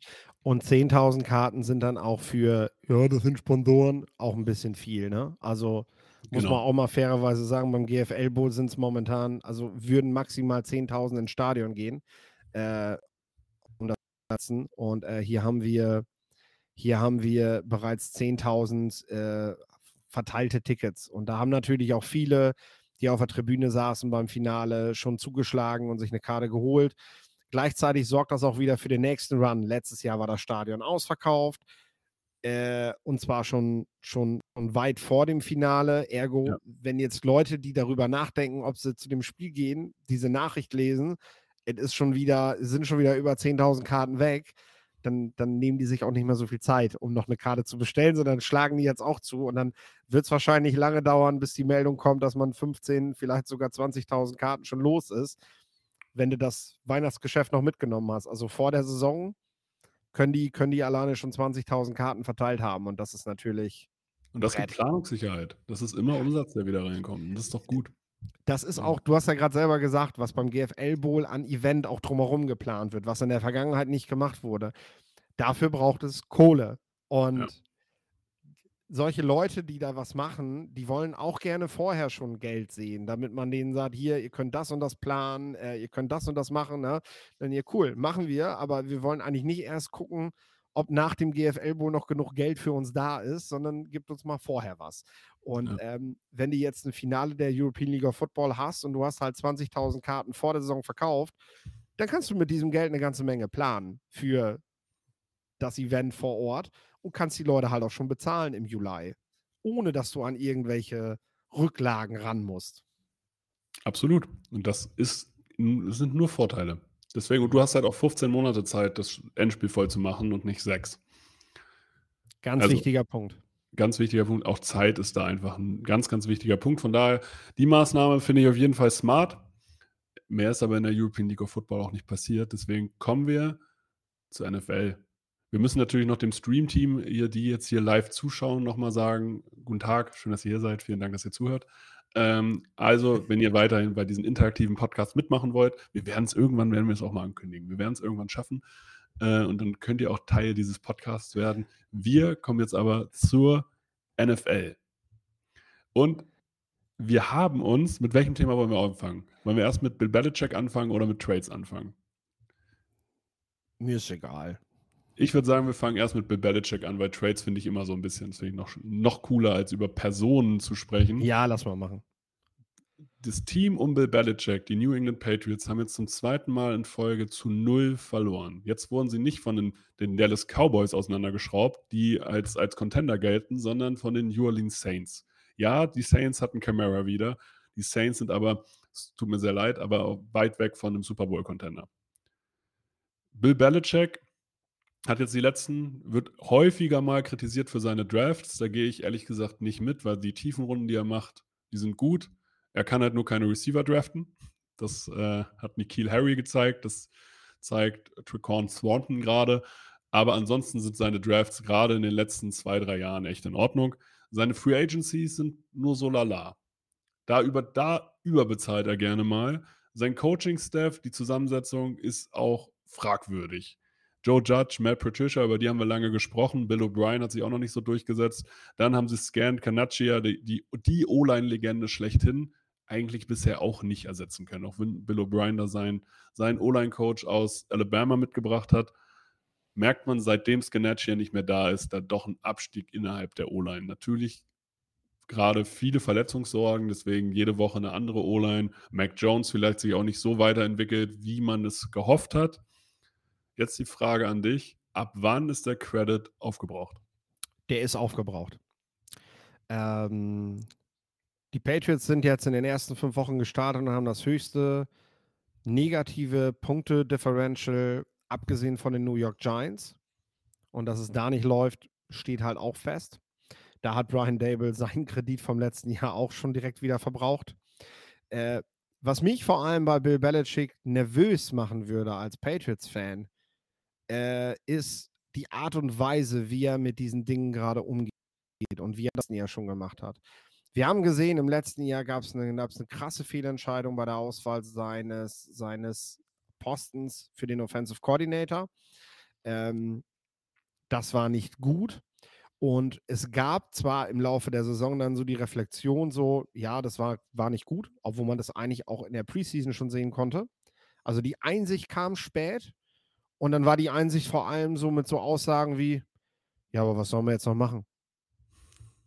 Und 10.000 Karten sind dann auch für, ja, das sind Sponsoren, auch ein bisschen viel, ne? Also muss genau. man auch mal fairerweise sagen, beim GFL-Boot sind es momentan, also würden maximal 10.000 ins Stadion gehen. Äh, um das und äh, hier haben wir hier haben wir bereits 10.000 äh, verteilte Tickets. Und da haben natürlich auch viele die auf der Tribüne saßen beim Finale, schon zugeschlagen und sich eine Karte geholt. Gleichzeitig sorgt das auch wieder für den nächsten Run. Letztes Jahr war das Stadion ausverkauft. Äh, und zwar schon, schon, schon weit vor dem Finale. Ergo, ja. wenn jetzt Leute, die darüber nachdenken, ob sie zu dem Spiel gehen, diese Nachricht lesen, es ist schon wieder, sind schon wieder über 10.000 Karten weg, dann, dann nehmen die sich auch nicht mehr so viel Zeit, um noch eine Karte zu bestellen, sondern schlagen die jetzt auch zu. Und dann wird es wahrscheinlich lange dauern, bis die Meldung kommt, dass man 15, vielleicht sogar 20.000 Karten schon los ist, wenn du das Weihnachtsgeschäft noch mitgenommen hast. Also vor der Saison können die, können die alleine schon 20.000 Karten verteilt haben. Und das ist natürlich. Und das gibt Planungssicherheit. Das ist immer Umsatz, der wieder reinkommt. Und das ist doch gut. Das ist auch, du hast ja gerade selber gesagt, was beim GFL Bowl an Event auch drumherum geplant wird, was in der Vergangenheit nicht gemacht wurde. Dafür braucht es Kohle. Und ja solche Leute, die da was machen, die wollen auch gerne vorher schon Geld sehen, damit man denen sagt, hier, ihr könnt das und das planen, äh, ihr könnt das und das machen. Ne? Dann ihr, cool, machen wir, aber wir wollen eigentlich nicht erst gucken, ob nach dem GFL wohl noch genug Geld für uns da ist, sondern gibt uns mal vorher was. Und ja. ähm, wenn du jetzt ein Finale der European League of Football hast und du hast halt 20.000 Karten vor der Saison verkauft, dann kannst du mit diesem Geld eine ganze Menge planen für das Event vor Ort und kannst die Leute halt auch schon bezahlen im Juli, ohne dass du an irgendwelche Rücklagen ran musst. Absolut. Und das ist, das sind nur Vorteile. Deswegen, und du hast halt auch 15 Monate Zeit, das Endspiel voll zu machen und nicht sechs. Ganz also, wichtiger Punkt. Ganz wichtiger Punkt. Auch Zeit ist da einfach ein ganz, ganz wichtiger Punkt. Von daher, die Maßnahme finde ich auf jeden Fall smart. Mehr ist aber in der European League of Football auch nicht passiert. Deswegen kommen wir zur NFL. Wir müssen natürlich noch dem Stream-Team, die jetzt hier live zuschauen, nochmal sagen: Guten Tag, schön, dass ihr hier seid. Vielen Dank, dass ihr zuhört. Ähm, also, wenn ihr weiterhin bei diesen interaktiven Podcasts mitmachen wollt, wir werden es irgendwann, werden wir es auch mal ankündigen. Wir werden es irgendwann schaffen. Äh, und dann könnt ihr auch Teil dieses Podcasts werden. Wir kommen jetzt aber zur NFL. Und wir haben uns, mit welchem Thema wollen wir anfangen? Wollen wir erst mit Bill Belichick anfangen oder mit Trades anfangen? Mir ist egal. Ich würde sagen, wir fangen erst mit Bill Belichick an, weil Trades finde ich immer so ein bisschen, das finde ich noch, noch cooler, als über Personen zu sprechen. Ja, lass mal machen. Das Team um Bill Belichick, die New England Patriots, haben jetzt zum zweiten Mal in Folge zu null verloren. Jetzt wurden sie nicht von den, den Dallas Cowboys auseinandergeschraubt, die als, als Contender gelten, sondern von den New Orleans Saints. Ja, die Saints hatten Camara wieder. Die Saints sind aber, es tut mir sehr leid, aber weit weg von einem Super Bowl-Contender. Bill Belichick hat jetzt die letzten, wird häufiger mal kritisiert für seine Drafts. Da gehe ich ehrlich gesagt nicht mit, weil die Tiefenrunden, die er macht, die sind gut. Er kann halt nur keine Receiver draften. Das äh, hat Nikhil Harry gezeigt. Das zeigt Tricorn Swanton gerade. Aber ansonsten sind seine Drafts gerade in den letzten zwei, drei Jahren echt in Ordnung. Seine Free Agencies sind nur so lala. Da, über, da überbezahlt er gerne mal. Sein Coaching-Staff, die Zusammensetzung ist auch fragwürdig. Joe Judge, Matt Patricia, über die haben wir lange gesprochen. Bill O'Brien hat sich auch noch nicht so durchgesetzt. Dann haben sie Scan Canaccia, die, die, die O-Line-Legende schlechthin, eigentlich bisher auch nicht ersetzen können. Auch wenn Bill O'Brien da sein, seinen O-Line-Coach aus Alabama mitgebracht hat, merkt man, seitdem Scanaccia nicht mehr da ist, da doch ein Abstieg innerhalb der O-Line. Natürlich gerade viele Verletzungssorgen, deswegen jede Woche eine andere O-Line. Mac Jones vielleicht sich auch nicht so weiterentwickelt, wie man es gehofft hat. Jetzt die Frage an dich. Ab wann ist der Credit aufgebraucht? Der ist aufgebraucht. Ähm, die Patriots sind jetzt in den ersten fünf Wochen gestartet und haben das höchste negative Punkte-Differential, abgesehen von den New York Giants. Und dass es da nicht läuft, steht halt auch fest. Da hat Brian Dable seinen Kredit vom letzten Jahr auch schon direkt wieder verbraucht. Äh, was mich vor allem bei Bill Belichick nervös machen würde als Patriots-Fan, äh, ist die Art und Weise, wie er mit diesen Dingen gerade umgeht und wie er das ja schon gemacht hat. Wir haben gesehen, im letzten Jahr gab es eine, eine krasse Fehlentscheidung bei der Auswahl seines, seines Postens für den Offensive Coordinator. Ähm, das war nicht gut. Und es gab zwar im Laufe der Saison dann so die Reflexion, so, ja, das war, war nicht gut, obwohl man das eigentlich auch in der Preseason schon sehen konnte. Also die Einsicht kam spät und dann war die Einsicht vor allem so mit so Aussagen wie, ja, aber was sollen wir jetzt noch machen?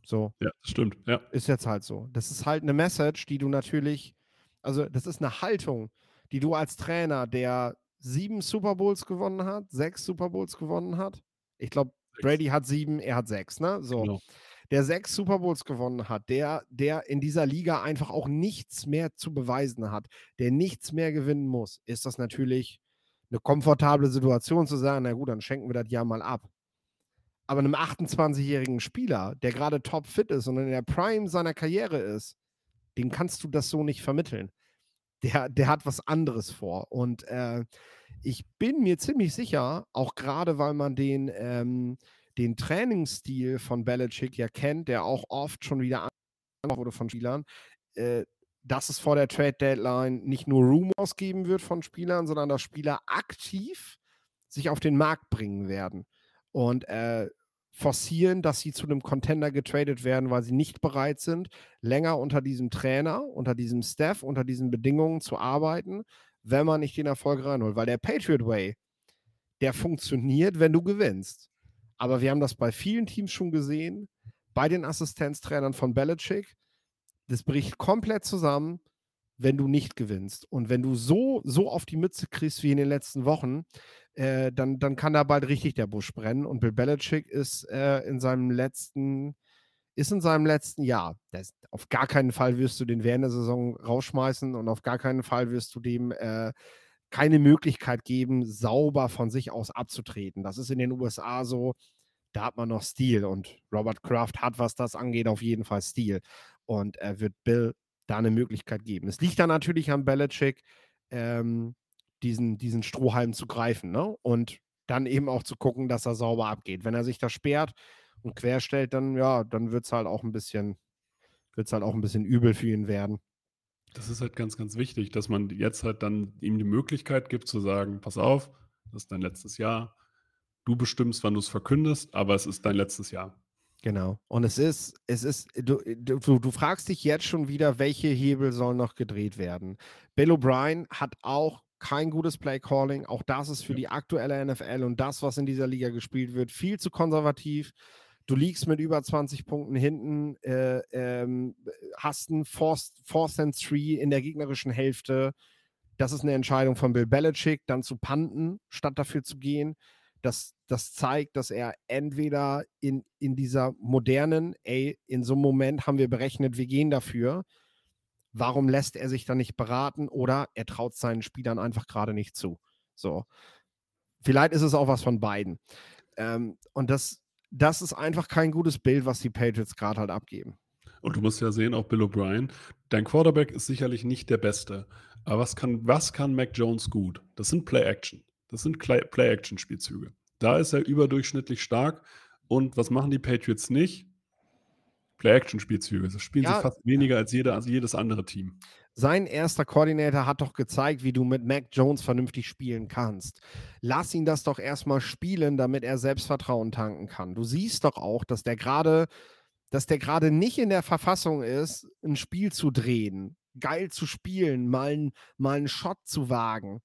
So. Ja, stimmt. Ja. Ist jetzt halt so. Das ist halt eine Message, die du natürlich, also das ist eine Haltung, die du als Trainer, der sieben Super Bowls gewonnen hat, sechs Super Bowls gewonnen hat. Ich glaube, Brady hat sieben, er hat sechs, ne? So. Genau. Der sechs Super Bowls gewonnen hat, der, der in dieser Liga einfach auch nichts mehr zu beweisen hat, der nichts mehr gewinnen muss, ist das natürlich eine komfortable Situation zu sagen, na gut, dann schenken wir das Jahr mal ab. Aber einem 28-jährigen Spieler, der gerade topfit ist und in der Prime seiner Karriere ist, dem kannst du das so nicht vermitteln. Der, der hat was anderes vor. Und äh, ich bin mir ziemlich sicher, auch gerade weil man den, ähm, den Trainingsstil von Belichick ja kennt, der auch oft schon wieder wurde von Spielern, äh, dass es vor der Trade Deadline nicht nur Rumors geben wird von Spielern, sondern dass Spieler aktiv sich auf den Markt bringen werden und äh, forcieren, dass sie zu einem Contender getradet werden, weil sie nicht bereit sind, länger unter diesem Trainer, unter diesem Staff, unter diesen Bedingungen zu arbeiten, wenn man nicht den Erfolg reinholt. Weil der Patriot Way, der funktioniert, wenn du gewinnst. Aber wir haben das bei vielen Teams schon gesehen, bei den Assistenztrainern von Belichick. Das bricht komplett zusammen, wenn du nicht gewinnst. Und wenn du so, so auf die Mütze kriegst wie in den letzten Wochen, äh, dann, dann kann da bald richtig der Busch brennen. Und Bill Belichick ist äh, in seinem letzten, ist in seinem letzten Jahr. Das, auf gar keinen Fall wirst du den während der Saison rausschmeißen und auf gar keinen Fall wirst du dem äh, keine Möglichkeit geben, sauber von sich aus abzutreten. Das ist in den USA so, da hat man noch Stil und Robert Kraft hat, was das angeht, auf jeden Fall Stil. Und er wird Bill da eine Möglichkeit geben. Es liegt dann natürlich an Belichick, ähm, diesen, diesen Strohhalm zu greifen ne? und dann eben auch zu gucken, dass er sauber abgeht. Wenn er sich da sperrt und querstellt, dann ja, dann wird es halt auch ein bisschen, wird halt auch ein bisschen übel für ihn werden. Das ist halt ganz, ganz wichtig, dass man jetzt halt dann ihm die Möglichkeit gibt zu sagen, pass auf, das ist dein letztes Jahr. Du bestimmst, wann du es verkündest, aber es ist dein letztes Jahr. Genau. Und es ist, es ist, du, du, du fragst dich jetzt schon wieder, welche Hebel sollen noch gedreht werden. Bill O'Brien hat auch kein gutes Play Calling. Auch das ist für ja. die aktuelle NFL und das, was in dieser Liga gespielt wird, viel zu konservativ. Du liegst mit über 20 Punkten hinten, äh, ähm, hast einen Force, Force and Three in der gegnerischen Hälfte. Das ist eine Entscheidung von Bill Belichick, dann zu panten, statt dafür zu gehen. Das, das zeigt, dass er entweder in, in dieser modernen, ey, in so einem Moment haben wir berechnet, wir gehen dafür, Warum lässt er sich dann nicht beraten oder er traut seinen Spielern einfach gerade nicht zu? So. Vielleicht ist es auch was von beiden. Ähm, und das, das ist einfach kein gutes Bild, was die Patriots gerade halt abgeben. Und du musst ja sehen, auch Bill O'Brien, dein Quarterback ist sicherlich nicht der Beste. Aber was kann, was kann Mac Jones gut? Das sind Play-Action. Das sind Play-Action-Spielzüge. Da ist er überdurchschnittlich stark. Und was machen die Patriots nicht? Play-Action-Spielzüge. Das spielen ja, sie fast weniger als, jeder, als jedes andere Team. Sein erster Koordinator hat doch gezeigt, wie du mit Mac Jones vernünftig spielen kannst. Lass ihn das doch erstmal spielen, damit er Selbstvertrauen tanken kann. Du siehst doch auch, dass der gerade, dass der gerade nicht in der Verfassung ist, ein Spiel zu drehen, geil zu spielen, mal, mal einen Shot zu wagen.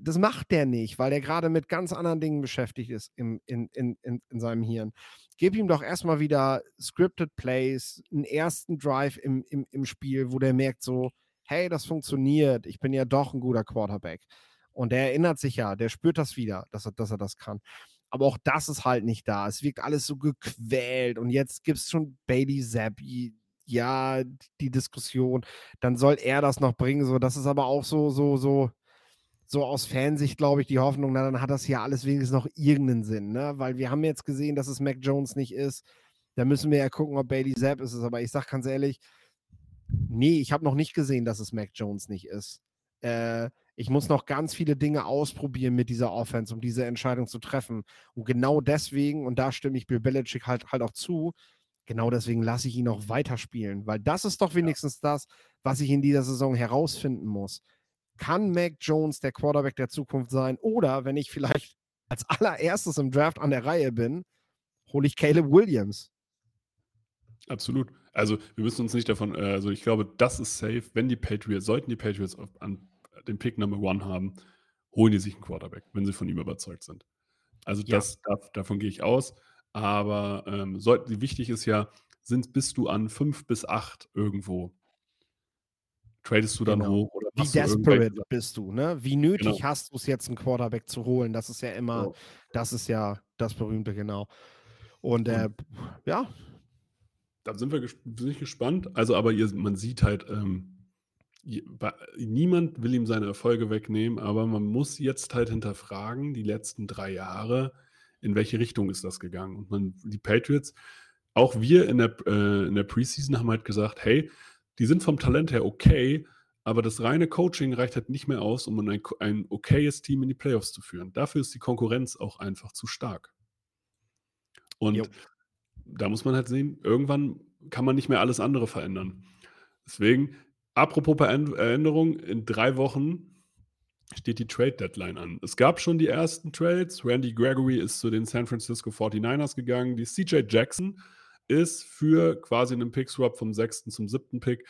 Das macht der nicht, weil der gerade mit ganz anderen Dingen beschäftigt ist im, in, in, in, in seinem Hirn. Gib ihm doch erstmal wieder scripted Plays, einen ersten Drive im, im, im Spiel, wo der merkt so, hey, das funktioniert, ich bin ja doch ein guter Quarterback. Und der erinnert sich ja, der spürt das wieder, dass er, dass er das kann. Aber auch das ist halt nicht da. Es wirkt alles so gequält. Und jetzt gibt es schon Baby Zappi, ja, die Diskussion. Dann soll er das noch bringen. So, das ist aber auch so, so, so, so aus Fansicht, glaube ich, die Hoffnung, na, dann hat das hier alles wenigstens noch irgendeinen Sinn, ne? Weil wir haben jetzt gesehen, dass es Mac Jones nicht ist. Da müssen wir ja gucken, ob Bailey Zapp ist. Aber ich sage ganz ehrlich, nee, ich habe noch nicht gesehen, dass es Mac Jones nicht ist. Äh, ich muss noch ganz viele Dinge ausprobieren mit dieser Offense, um diese Entscheidung zu treffen. Und genau deswegen, und da stimme ich Bill Belichick halt, halt auch zu, genau deswegen lasse ich ihn auch weiterspielen, weil das ist doch wenigstens das, was ich in dieser Saison herausfinden muss kann Mac Jones der Quarterback der Zukunft sein? Oder wenn ich vielleicht als allererstes im Draft an der Reihe bin, hole ich Caleb Williams. Absolut. Also wir müssen uns nicht davon, äh, also ich glaube, das ist safe, wenn die Patriots, sollten die Patriots auf, an den Pick Number One haben, holen die sich einen Quarterback, wenn sie von ihm überzeugt sind. Also das, ja. da, davon gehe ich aus. Aber ähm, soll, wichtig ist ja, sind, bist du an 5 bis 8 irgendwo. Tradest du dann Genau. hoch oder Wie du desperate bist du, ne? Wie nötig Genau. hast du es jetzt, einen Quarterback zu holen? Das ist ja immer So. das ist ja das Berühmte, genau. Und, äh, ja, da sind wir ges ich gespannt. Also, aber ihr man sieht halt, ähm, niemand will ihm seine Erfolge wegnehmen, aber man muss jetzt halt hinterfragen, die letzten 3 Jahre, in welche Richtung ist das gegangen? Und man die Patriots auch wir in der äh, in der Preseason haben halt gesagt: „Hey, die sind vom Talent her okay, aber das reine Coaching reicht halt nicht mehr aus, um ein ein okayes Team in die Playoffs zu führen. Dafür ist die Konkurrenz auch einfach zu stark.“ Jo. Und da muss man halt sehen, irgendwann kann man nicht mehr alles andere verändern. Deswegen, apropos Veränd Änderung, in 3 Wochen steht die Trade-Deadline an. Es gab schon die ersten Trades. Randy Gregory ist zu den San Francisco 49ers gegangen. Die CJ Jackson ist für quasi einen Pick-Swap vom 6. zum 7. Pick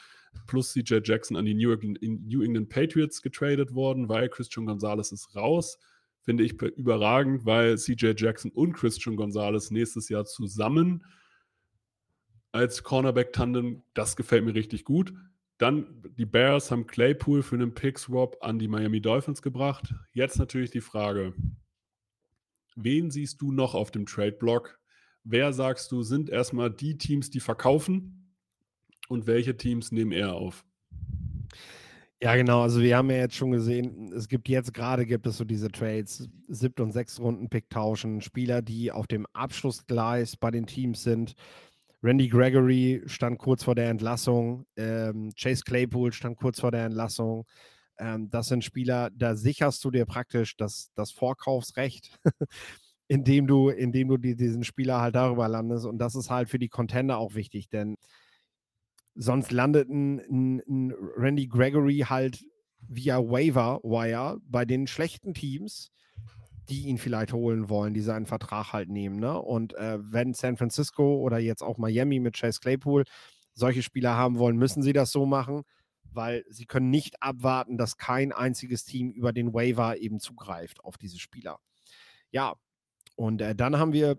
plus CJ Jackson an die New England New England Patriots getradet worden, weil Christian Gonzalez ist raus. Finde ich be überragend, weil CJ Jackson und Christian Gonzalez nächstes Jahr zusammen als Cornerback-Tandem, das gefällt mir richtig gut. Dann die Bears haben Claypool für 'nen Pick-Swap an die Miami Dolphins gebracht. Jetzt natürlich die Frage: Wen siehst du noch auf dem Trade-Block? Wer sagst du, sind erst mal die Teams, die verkaufen und welche Teams nehmen eher auf? Ja, genau. Also, wir haben ja jetzt schon gesehen, es gibt jetzt grade gibt es so diese Trades, 7. und 6. Runden-Pick tauschen, Spieler, die auf dem Abschlussgleis bei den Teams sind. Randy Gregory stand kurz vor der Entlassung, ähm, Chase Claypool stand kurz vor der Entlassung. Ähm, das sind Spieler, da sicherst du dir praktisch das das Vorkaufsrecht, indem du indem du dir diesen Spieler halt darüber landest und das ist halt für die Contender auch wichtig, denn sonst landet 'n 'n 'n Randy Gregory halt via Waiver Wire bei den schlechten Teams, die ihn vielleicht holen wollen, die seinen Vertrag halt nehmen, ne? Und, äh, wenn San Francisco oder jetzt auch Miami mit Chase Claypool solche Spieler haben wollen, müssen sie das so machen, weil sie können nicht abwarten, dass kein einziges Team über den Waiver eben zugreift auf diese Spieler. Ja, und, äh, dann haben wir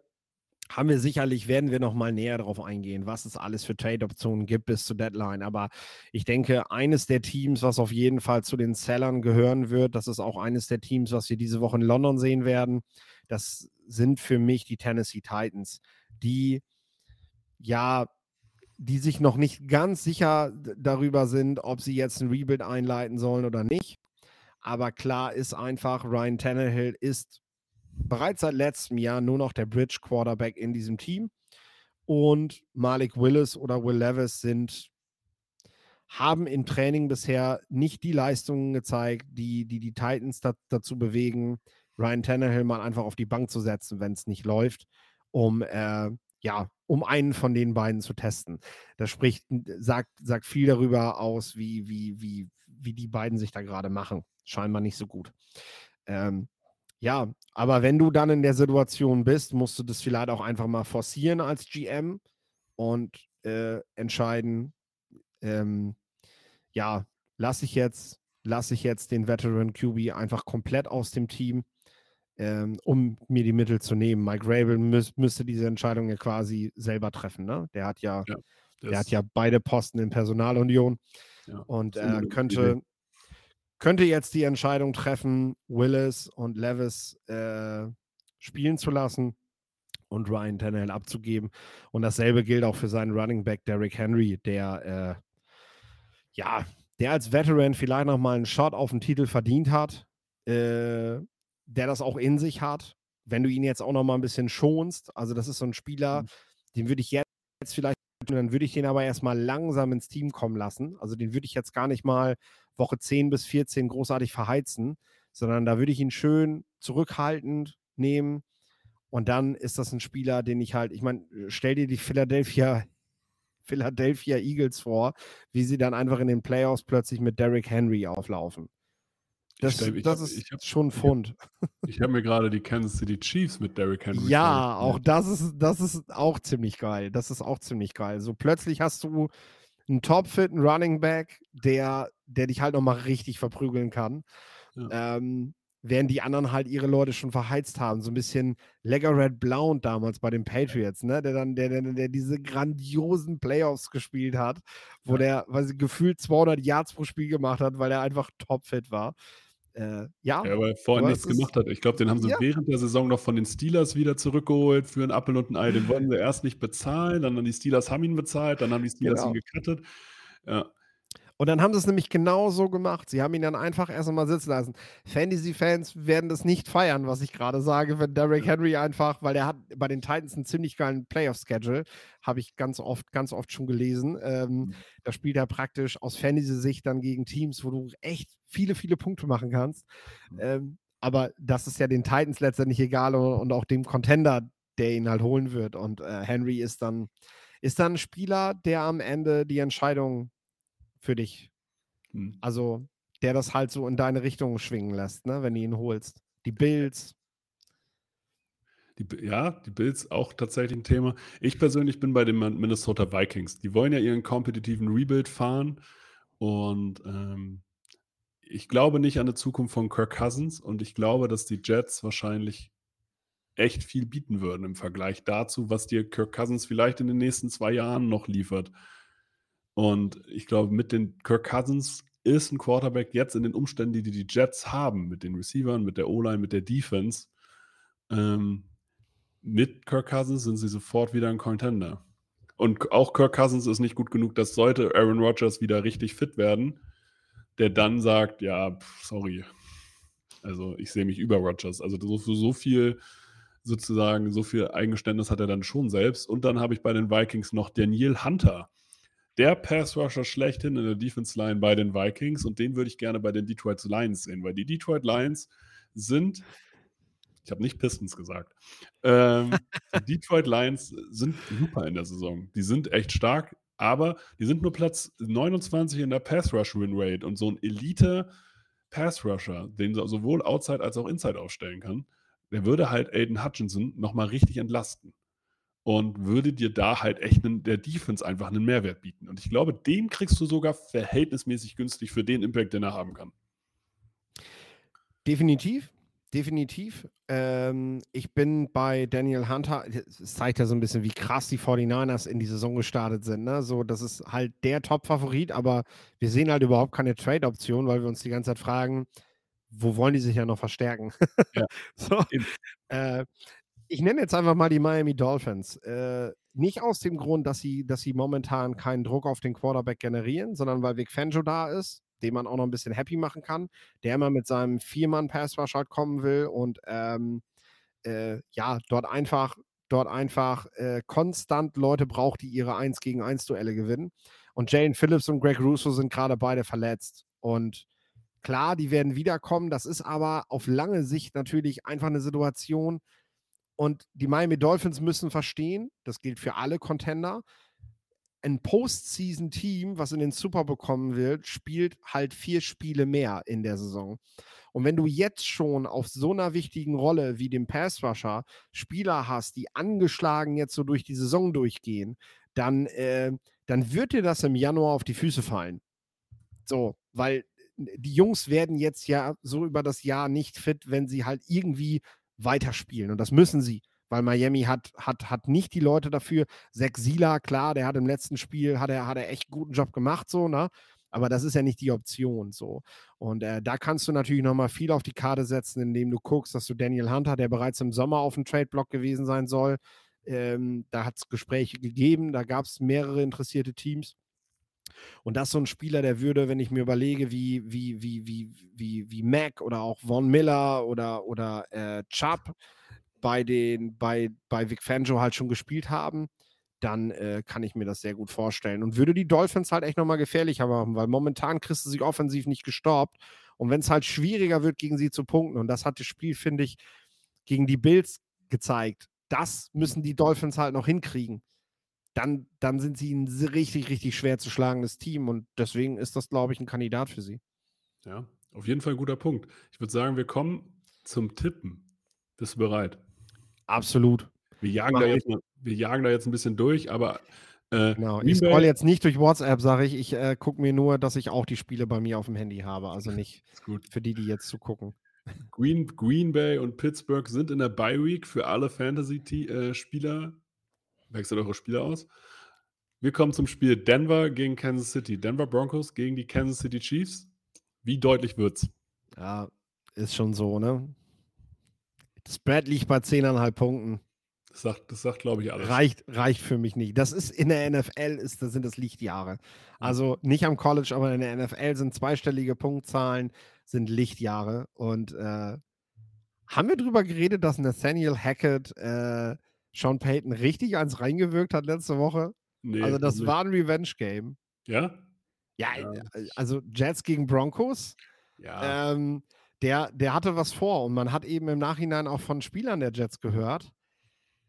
haben wir sicherlich werden wir noch mal näher drauf eingehen, was es alles für Trade-Optionen gibt bis zur Deadline. Aber ich denke, eines der Teams, was auf jeden Fall zu den Sellern gehören wird, das ist auch eines der Teams, was wir diese Woche in London sehen werden. Das sind für mich die Tennessee Titans, die ja, die sich noch nicht ganz sicher darüber sind, ob sie jetzt 'n Rebuild einleiten sollen oder nicht. Aber klar ist einfach, Ryan Tannehill ist bereits seit letztem Jahr nur noch der Bridge Quarterback in diesem Team. Und Malik Willis oder Will Levis sind haben im Training bisher nicht die Leistungen gezeigt, die die, die Titans da, dazu bewegen, Ryan Tannehill mal einfach auf die Bank zu setzen, wenn es nicht läuft, um äh, ja, um einen von den beiden zu testen. Das spricht, sagt, sagt viel darüber aus, wie, wie, wie, wie die beiden sich da gerade machen. Scheinbar nicht so gut. Ähm, ja, aber wenn du dann in der Situation bist, musst du das vielleicht auch einfach mal forcieren als GM und äh, entscheiden, ähm, ja, lasse ich jetzt, lasse ich jetzt den Veteran QB einfach komplett aus dem Team, ähm, um mir die Mittel zu nehmen. Mike Rabel müß, müsste diese Entscheidung ja quasi selber treffen, ne? Der hat ja, Ja, der hat ja beide Posten in Personalunion ja, und äh, könnte. Könnte jetzt die Entscheidung treffen, Willis und Levis äh, spielen zu lassen und Ryan Tannehill abzugeben. Und dasselbe gilt auch für seinen Running Back Derrick Henry, der äh, ja, der als Veteran vielleicht noch mal einen Shot auf den Titel verdient hat, äh, der das auch in sich hat. Wenn du ihn jetzt auch noch mal ein bisschen schonst, also das ist so ein Spieler, Mhm. den würde ich jetzt vielleicht dann würde ich den aber erst mal langsam ins Team kommen lassen. Also, den würde ich jetzt gar nicht mal Woche 10 bis 14 großartig verheizen, sondern da würde ich ihn schön zurückhaltend nehmen und dann ist das ein Spieler, den ich halt ich meine, stell dir die Philadelphia Philadelphia Eagles vor, wie sie dann einfach in den Playoffs plötzlich mit Derrick Henry auflaufen. Ich Das stelle ich das ist ich habe schon 'n ich habe Pfund. ich habe mir grade die Kansas City Chiefs mit Derrick Henry Ja, auch das ist das ist auch ziemlich geil. Das ist auch ziemlich geil. So plötzlich hast du 'n topfitten Running Back, der der dich halt noch mal richtig verprügeln kann. Ja. Ähm, während die anderen halt ihre Leute schon verheizt haben. So ein bisschen Red Blount damals bei den Patriots, ne? Der dann, der, der, der diese grandiosen Playoffs gespielt hat, wo ja. der, weil sie gefühlt 200 Yards pro Spiel gemacht hat, weil er einfach topfit war. Äh, ja. ja, weil er vorher nichts gemacht hat. Ich glaube, den haben sie ja. während der Saison noch von den Steelers wieder zurückgeholt für einen Appel und ein Ei. Den wollten sie erst nicht bezahlen, dann haben die Steelers haben ihn bezahlt, dann haben die Steelers genau. ihn gecuttet. Ja. Und dann haben sie es nämlich genau so gemacht. Sie haben ihn dann einfach erst einmal sitzen lassen. Fantasy-Fans werden das nicht feiern, was ich gerade sage, wenn Derrick Henry einfach, weil er hat bei den Titans einen ziemlich geilen Playoff-Schedule, habe ich ganz oft, ganz oft schon gelesen. Ähm, mhm. Da spielt er praktisch aus Fantasy-Sicht dann gegen Teams, wo du echt viele, viele Punkte machen kannst. Mhm. Ähm, aber das ist ja den Titans letztendlich egal und, und auch dem Contender, der ihn halt holen wird. Und äh, Henry ist dann, ist dann ein Spieler, der am Ende die Entscheidung für dich. Hm. Also, der das halt so in deine Richtung schwingen lässt, ne, wenn du ihn holst. Die Bills. Die, ja, die Bills auch tatsächlich ein Thema. Ich persönlich bin bei den Minnesota Vikings. Die wollen ja ihren kompetitiven Rebuild fahren und ähm, ich glaube nicht an die Zukunft von Kirk Cousins und ich glaube, dass die Jets wahrscheinlich echt viel bieten würden im Vergleich dazu, was dir Kirk Cousins vielleicht in den nächsten zwei Jahren noch liefert. Und ich glaube, mit den Kirk Cousins ist ein Quarterback jetzt in den Umständen, die die Jets haben, mit den Receivern, mit der O-Line, mit der Defense, ähm, mit Kirk Cousins sind sie sofort wieder ein Contender. Und auch Kirk Cousins ist nicht gut genug, dass sollte Aaron Rodgers wieder richtig fit werden, der dann sagt, ja, sorry, also ich sehe mich über Rodgers. Also so, so viel sozusagen, so viel Eingeständnis hat er dann schon selbst. Und dann habe ich bei den Vikings noch Daniel Hunter der Pass-Rusher schlechthin in der Defense-Line bei den Vikings und den würde ich gerne bei den Detroit Lions sehen, weil die Detroit Lions sind, ich habe nicht Pistons gesagt, ähm, die Detroit Lions sind super in der Saison. Die sind echt stark, aber die sind nur Platz 29 in der Pass-Rush-Win-Rate und so ein Elite- Pass-Rusher, den sowohl Outside als auch Inside aufstellen kann, der würde halt Aiden Hutchinson nochmal richtig entlasten und würde dir da halt echt einen, der Defense einfach einen Mehrwert bieten. Und ich glaube, den kriegst du sogar verhältnismäßig günstig für den Impact, den er haben kann. Definitiv, definitiv. Ähm, ich bin bei Daniel Hunter, es zeigt ja so ein bisschen, wie krass die 49ers in die Saison gestartet sind. Ne? So, das ist halt der Top-Favorit, aber wir sehen halt überhaupt keine Trade-Option, weil wir uns die ganze Zeit fragen, wo wollen die sich ja noch verstärken? Ja. so, äh, ich nenne jetzt einfach mal die Miami Dolphins. Äh, nicht aus dem Grund, dass sie, dass sie momentan keinen Druck auf den Quarterback generieren, sondern weil Vic Fangio da ist, den man auch noch ein bisschen happy machen kann, der immer mit seinem Viermann-Pass-Rush halt kommen will und ähm, äh, ja, dort einfach, dort einfach äh, konstant Leute braucht, die ihre 1 gegen 1 Duelle gewinnen. Und Jane Phillips und Greg Russo sind gerade beide verletzt. Und klar, die werden wiederkommen. Das ist aber auf lange Sicht natürlich einfach eine Situation, und die Miami Dolphins müssen verstehen, das gilt für alle Contender, ein Postseason-Team, was in den Super bekommen will, spielt halt vier Spiele mehr in der Saison. Und wenn du jetzt schon auf so einer wichtigen Rolle wie dem Pass-Rusher Spieler hast, die angeschlagen jetzt so durch die Saison durchgehen, dann, äh, dann wird dir das im Januar auf die Füße fallen. So, weil die Jungs werden jetzt ja so über das Jahr nicht fit, wenn sie halt irgendwie weiterspielen. Und das müssen sie, weil Miami hat, hat, hat nicht die Leute dafür. Zach Sila, klar, der hat im letzten Spiel, hat er, hat er echt guten Job gemacht, so, ne? Aber das ist ja nicht die Option so. Und äh, da kannst du natürlich nochmal viel auf die Karte setzen, indem du guckst, dass du Daniel Hunter, der bereits im Sommer auf dem Trade-Block gewesen sein soll, ähm, da hat es Gespräche gegeben, da gab es mehrere interessierte Teams. Und das ist so ein Spieler, der würde, wenn ich mir überlege, wie, wie, wie, wie, wie, wie Mac oder auch Von Miller oder, oder äh, Chubb bei, den, bei, bei Vic Fangio halt schon gespielt haben, dann äh, kann ich mir das sehr gut vorstellen. Und würde die Dolphins halt echt nochmal gefährlicher machen, weil momentan kriegst du sie offensiv nicht gestoppt. Und wenn es halt schwieriger wird, gegen sie zu punkten, und das hat das Spiel, finde ich, gegen die Bills gezeigt, das müssen die Dolphins halt noch hinkriegen dann, dann sind sie ein richtig, richtig schwer zu schlagendes Team und deswegen ist das, glaube ich, ein Kandidat für sie. Ja, auf jeden Fall ein guter Punkt. Ich würde sagen, wir kommen zum Tippen. Bist du bereit? Absolut. Wir jagen, da jetzt, wir jagen da jetzt ein bisschen durch, aber. Äh, genau, ich scroll jetzt nicht durch WhatsApp, sage ich. Ich äh, gucke mir nur, dass ich auch die Spiele bei mir auf dem Handy habe. Also nicht für die, die jetzt zugucken. Green, Green Bay und Pittsburgh sind in der Bye Week für alle Fantasy-Spieler. Wechselt eure Spieler aus. Wir kommen zum Spiel Denver gegen Kansas City. Denver Broncos gegen die Kansas City Chiefs. Wie deutlich wird's? Ja, ist schon so, ne? Das Spread liegt bei 10,5 Punkten. Das sagt, das sagt glaube ich, alles. Reicht, reicht für mich nicht. Das ist in der NFL, ist, das sind das Lichtjahre. Also nicht am College, aber in der NFL sind zweistellige Punktzahlen, sind Lichtjahre. Und äh, haben wir darüber geredet, dass Nathaniel Hackett äh, Sean Payton richtig eins reingewirkt hat letzte Woche? Nee, also das nicht. war ein Revenge-Game. Ja? Ja, Ja. äh, also Jets gegen Broncos. Ja. Ähm, der, der hatte was vor und man hat eben im Nachhinein auch von Spielern der Jets gehört.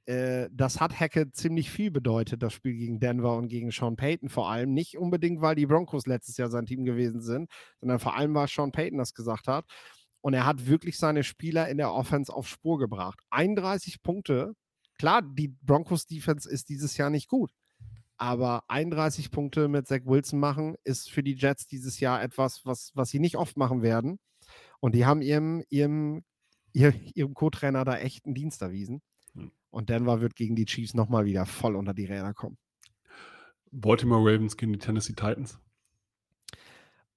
Äh, das hat Hackett ziemlich viel bedeutet, das Spiel gegen Denver und gegen Sean Payton vor allem. Nicht unbedingt, weil die Broncos letztes Jahr sein Team gewesen sind, sondern vor allem, weil Sean Payton das gesagt hat. Und er hat wirklich seine Spieler in der Offense auf Spur gebracht. 31 Punkte. Klar, die Broncos Defense ist dieses Jahr nicht gut. Aber 31 Punkte mit Zach Wilson machen, ist für die Jets dieses Jahr etwas, was, was sie nicht oft machen werden. Und die haben ihrem, ihrem, ihr, ihrem Co-Trainer da echt einen Dienst erwiesen. Hm. Und Denver wird gegen die Chiefs nochmal wieder voll unter die Räder kommen. Baltimore Ravens gegen die Tennessee Titans.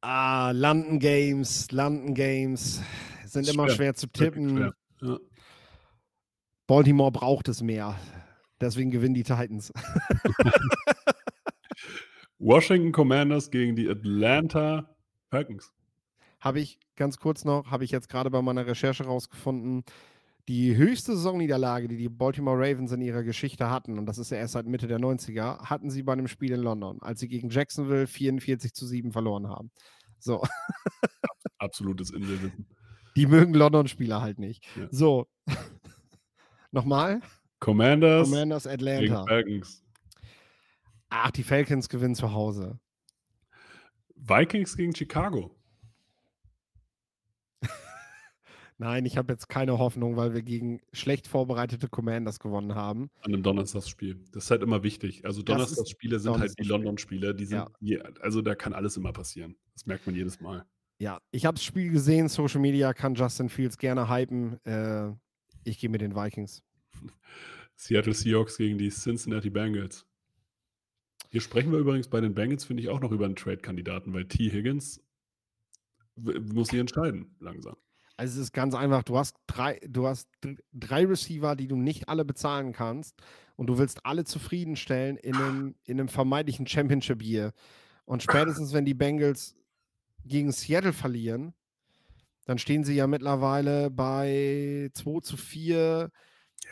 Ah, London Games, London Games sind immer schwer. schwer zu tippen. schwer. Ja. Baltimore braucht es mehr. Deswegen gewinnen die Titans. Washington Commanders gegen die Atlanta Falcons. habe ich ganz kurz noch, habe ich jetzt gerade bei meiner Recherche rausgefunden, die höchste Saisonniederlage, die die Baltimore Ravens in ihrer Geschichte hatten, und das ist ja erst seit Mitte der 90er, hatten sie bei einem Spiel in London, als sie gegen Jacksonville 44 zu 7 verloren haben. So, Absolutes Inselwissen. die mögen London-Spieler halt nicht. Ja. So, nochmal, Commanders, Commanders Atlanta. Falcons. Ach, die Falcons gewinnen zu Hause. Vikings gegen Chicago. Nein, ich habe jetzt keine Hoffnung, weil wir gegen schlecht vorbereitete Commanders gewonnen haben. An einem Donnerstagsspiel. Das ist halt immer wichtig. Also Donnerstagsspiele sind halt die. London-Spiele. Die sind Ja. je, also da kann alles immer passieren. Das merkt man jedes Mal. Ja, ich habe das Spiel gesehen. Social Media kann Justin Fields gerne hypen. Äh, ich gehe mit den Vikings. Seattle Seahawks gegen die Cincinnati Bengals. Hier sprechen wir übrigens bei den Bengals, finde ich, auch noch über einen Trade-Kandidaten, weil T. Higgins muss sich entscheiden, langsam. Also es ist ganz einfach. Du hast drei, du hast dr- drei Receiver, die du nicht alle bezahlen kannst, und du willst alle zufriedenstellen in einem, in einem vermeintlichen Championship Year. Und spätestens, wenn die Bengals gegen Seattle verlieren, dann stehen sie ja mittlerweile bei 2 zu 4.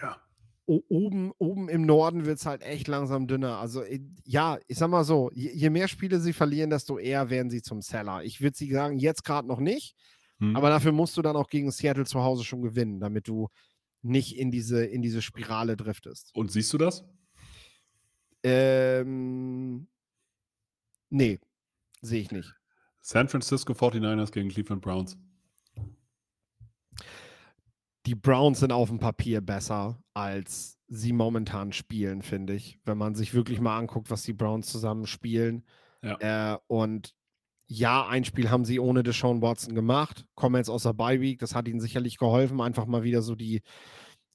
Ja. o- oben, oben im Norden wird es halt echt langsam dünner. Also äh, ja, ich sag mal so, je, je mehr Spiele sie verlieren, desto eher werden sie zum Seller. Ich würde sie sagen, jetzt gerade noch nicht, Hm. aber dafür musst du dann auch gegen Seattle zu Hause schon gewinnen, damit du nicht in diese, in diese Spirale driftest. Und siehst du das? Ähm, nee, sehe ich nicht. San Francisco 49ers gegen Cleveland Browns. Die Browns sind auf dem Papier besser, als sie momentan spielen, finde ich. Wenn man sich wirklich mal anguckt, was die Browns zusammen spielen. Ja. Äh, und ja, ein Spiel haben sie ohne Deshaun Watson gemacht, kommen jetzt aus der Bye Week. Das hat ihnen sicherlich geholfen, einfach mal wieder so die,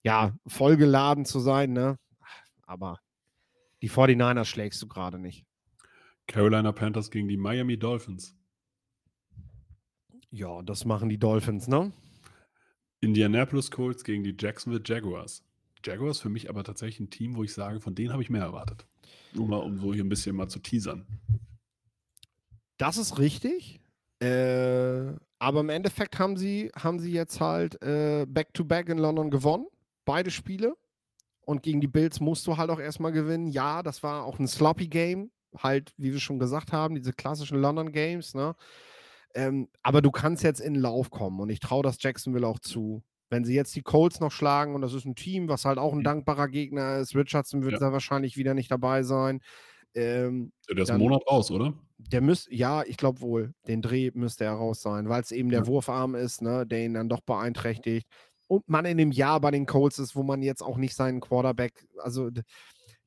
ja, vollgeladen zu sein, ne? Aber die 49ers schlägst du gerade nicht. Carolina Panthers gegen die Miami Dolphins. Ja, das machen die Dolphins, ne? Indianapolis Colts gegen die Jacksonville Jaguars. Jaguars für mich aber tatsächlich ein Team, wo ich sage, von denen habe ich mehr erwartet. Nur mal, um so hier ein bisschen mal zu teasern. Das ist richtig. Äh, aber im Endeffekt haben sie, haben sie jetzt halt äh, Back-to-Back in London gewonnen. Beide Spiele. Und gegen die Bills musst du halt auch erstmal gewinnen. Ja, das war auch ein sloppy Game. Halt, wie wir schon gesagt haben, diese klassischen London Games. Ne? Ähm, aber du kannst jetzt in den Lauf kommen. Und ich traue das Jacksonville auch zu. Wenn sie jetzt die Colts noch schlagen, und das ist ein Team, was halt auch ein Mhm. dankbarer Gegner ist, Richardson wird Ja. da wahrscheinlich wieder nicht dabei sein. Ähm, Ja, Der ist einen Monat raus, oder? der müsste, ja, ich glaube wohl, den Dreh müsste er raus sein, weil es eben der Ja. Wurfarm ist, ne, der ihn dann doch beeinträchtigt. Und man in dem Jahr bei den Colts ist, wo man jetzt auch nicht seinen Quarterback, also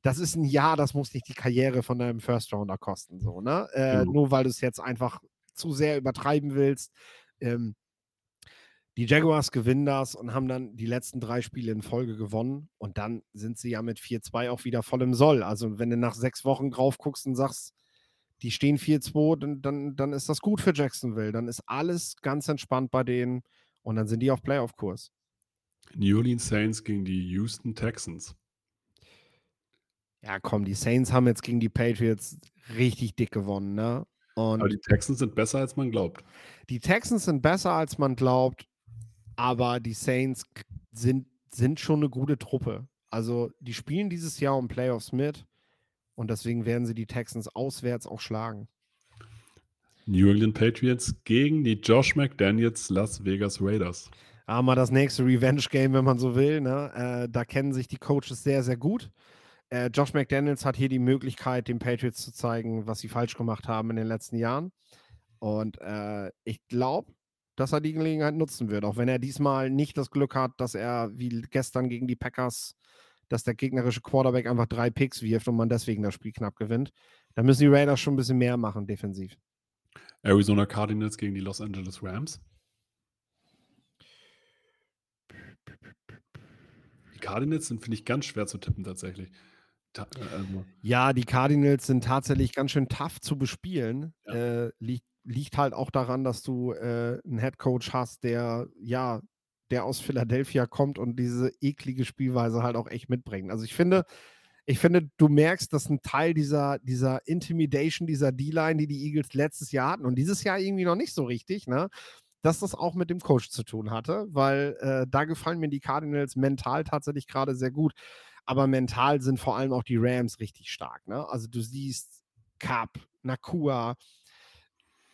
das ist ein Jahr, das muss nicht die Karriere von deinem First Rounder kosten, so, ne? Äh, Genau. Nur weil du es jetzt einfach zu sehr übertreiben willst. Ähm, Die Jaguars gewinnen das und haben dann die letzten drei Spiele in Folge gewonnen. Und dann sind sie ja mit 4-2 auch wieder voll im Soll. Also, wenn du nach sechs Wochen drauf guckst und sagst, die stehen 4-2, dann, dann, dann ist das gut für Jacksonville. Dann ist alles ganz entspannt bei denen und dann sind die auf Playoff-Kurs. New Orleans Saints gegen die Houston Texans. Ja, komm, die Saints haben jetzt gegen die Patriots richtig dick gewonnen, ne? Und aber die Texans sind besser, als man glaubt. Die Texans sind besser, als man glaubt, aber die Saints sind, sind schon eine gute Truppe. Also, die spielen dieses Jahr um Playoffs mit und deswegen werden sie die Texans auswärts auch schlagen. New England Patriots gegen die Josh McDaniels Las Vegas Raiders. Ja, mal das nächste Revenge-Game, wenn man so will. Ne? Äh, da kennen sich die Coaches sehr, sehr gut. Äh, Josh McDaniels hat hier die Möglichkeit, den Patriots zu zeigen, was sie falsch gemacht haben in den letzten Jahren. Und äh, ich glaube, dass er die Gelegenheit nutzen wird, auch wenn er diesmal nicht das Glück hat, dass er wie gestern gegen die Packers, dass der gegnerische Quarterback einfach drei Picks wirft und man deswegen das Spiel knapp gewinnt. Da müssen die Raiders schon ein bisschen mehr machen, defensiv. Arizona Cardinals gegen die Los Angeles Rams. Die Cardinals sind, finde ich, ganz schwer zu tippen tatsächlich. Also. Ja, die Cardinals sind tatsächlich ganz schön tough zu bespielen. Ja. Äh, liegt, liegt halt auch daran, dass du äh, einen Head Coach hast, der ja, der aus Philadelphia kommt und diese eklige Spielweise halt auch echt mitbringt. Also ich finde, ich finde, du merkst, dass ein Teil dieser, dieser Intimidation, dieser D-Line, die die Eagles letztes Jahr hatten und dieses Jahr irgendwie noch nicht so richtig, ne? dass das auch mit dem Coach zu tun hatte, weil äh, da gefallen mir die Cardinals mental tatsächlich gerade sehr gut. Aber mental sind vor allem auch die Rams richtig stark. Ne? Also du siehst Cup, Nakua,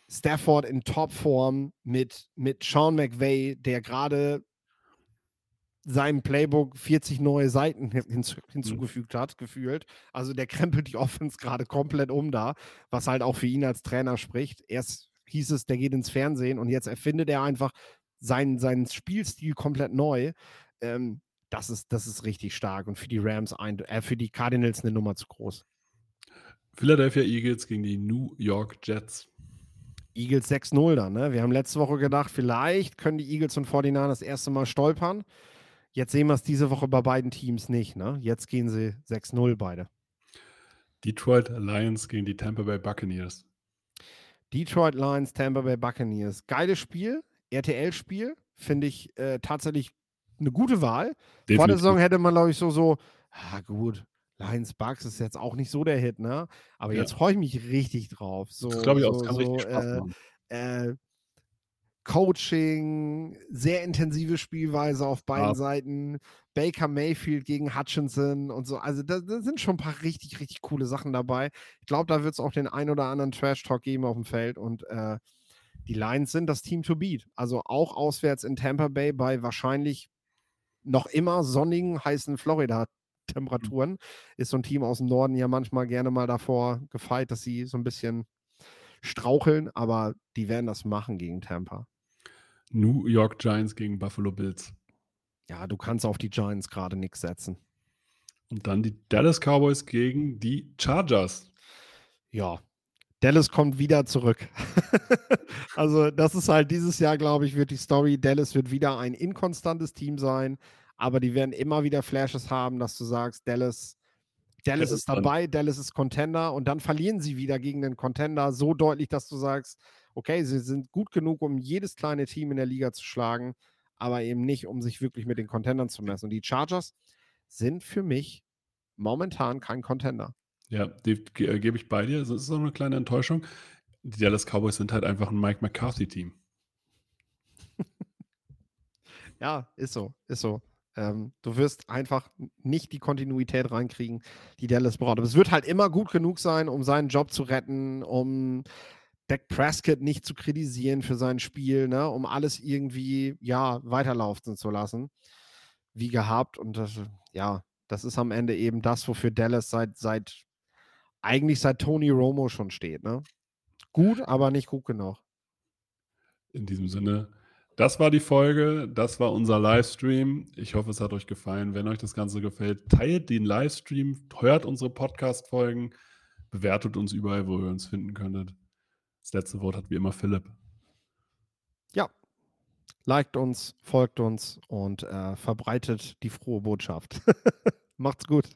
Stafford in Topform mit, mit Sean McVay, der gerade seinem Playbook 40 neue Seiten hinzu, mhm. hinzugefügt hat, gefühlt. Also der krempelt die Offense gerade komplett um da, was halt auch für ihn als Trainer spricht. Erst hieß es, der geht ins Fernsehen und jetzt erfindet er einfach seinen, seinen Spielstil komplett neu. Ähm, das ist, das ist richtig stark und für die Rams, ein, äh, für die Cardinals eine Nummer zu groß. Philadelphia Eagles gegen die New York Jets. Eagles 6-0 dann, ne? Wir haben letzte Woche gedacht, vielleicht können die Eagles und 49 das erste Mal stolpern. Jetzt sehen wir es diese Woche bei beiden Teams nicht, ne? Jetzt gehen sie 6-0 beide. Detroit Lions gegen die Tampa Bay Buccaneers. Detroit Lions, Tampa Bay Buccaneers. Geiles Spiel, RTL-Spiel, finde ich äh, tatsächlich eine gute Wahl. Definitiv. Vor der Saison hätte man, glaube ich, so, so, ah, gut, Lions Bucks ist jetzt auch nicht so der Hit, ne? Aber ja. jetzt freue ich mich richtig drauf. So, das glaube ich auch, das kann so, richtig Spaß äh. Äh, Coaching, sehr intensive Spielweise auf beiden ja. Seiten. Baker Mayfield gegen Hutchinson und so. Also da, da, sind schon ein paar richtig, richtig coole Sachen dabei. Ich glaube, da wird es auch den ein oder anderen Trash-Talk geben auf dem Feld und äh, die Lions sind das Team to beat. Also auch auswärts in Tampa Bay bei wahrscheinlich noch immer sonnigen, heißen Florida-Temperaturen. Mhm. Ist so ein Team aus dem Norden ja manchmal gerne mal davor gefeit, dass sie so ein bisschen straucheln, aber die werden das machen gegen Tampa. New York Giants gegen Buffalo Bills. Ja, du kannst auf die Giants gerade nichts setzen. Und dann die Dallas Cowboys gegen die Chargers. Ja, Dallas kommt wieder zurück. also, das ist halt dieses Jahr, glaube ich, wird die Story. Dallas wird wieder ein inkonstantes Team sein, aber die werden immer wieder Flashes haben, dass du sagst, Dallas, Dallas ist dabei, Dallas ist Contender und dann verlieren sie wieder gegen den Contender so deutlich, dass du sagst, okay, sie sind gut genug, um jedes kleine Team in der Liga zu schlagen, aber eben nicht, um sich wirklich mit den Contendern zu messen. Und die Chargers sind für mich momentan kein Contender. Ja, die äh, gebe ich bei dir. Das ist auch eine kleine Enttäuschung. Die Dallas Cowboys sind halt einfach ein Mike McCarthy-Team. ja, ist so, ist so. Ähm, du wirst einfach nicht die Kontinuität reinkriegen, die Dallas braucht. Aber es wird halt immer gut genug sein, um seinen Job zu retten, um Dak Prescott nicht zu kritisieren für sein Spiel, ne? um alles irgendwie ja weiterlaufen zu lassen, wie gehabt. Und das, ja, das ist am Ende eben das, wofür Dallas seit, seit eigentlich seit Tony Romo schon steht. Ne? Gut, aber nicht gut genug. In diesem Sinne, das war die Folge, das war unser Livestream. Ich hoffe, es hat euch gefallen. Wenn euch das Ganze gefällt, teilt den Livestream, hört unsere Podcast-Folgen, bewertet uns überall, wo ihr uns finden könntet. Das letzte Wort hat wie immer Philipp. Ja, liked uns, folgt uns und äh, verbreitet die frohe Botschaft. Macht's gut.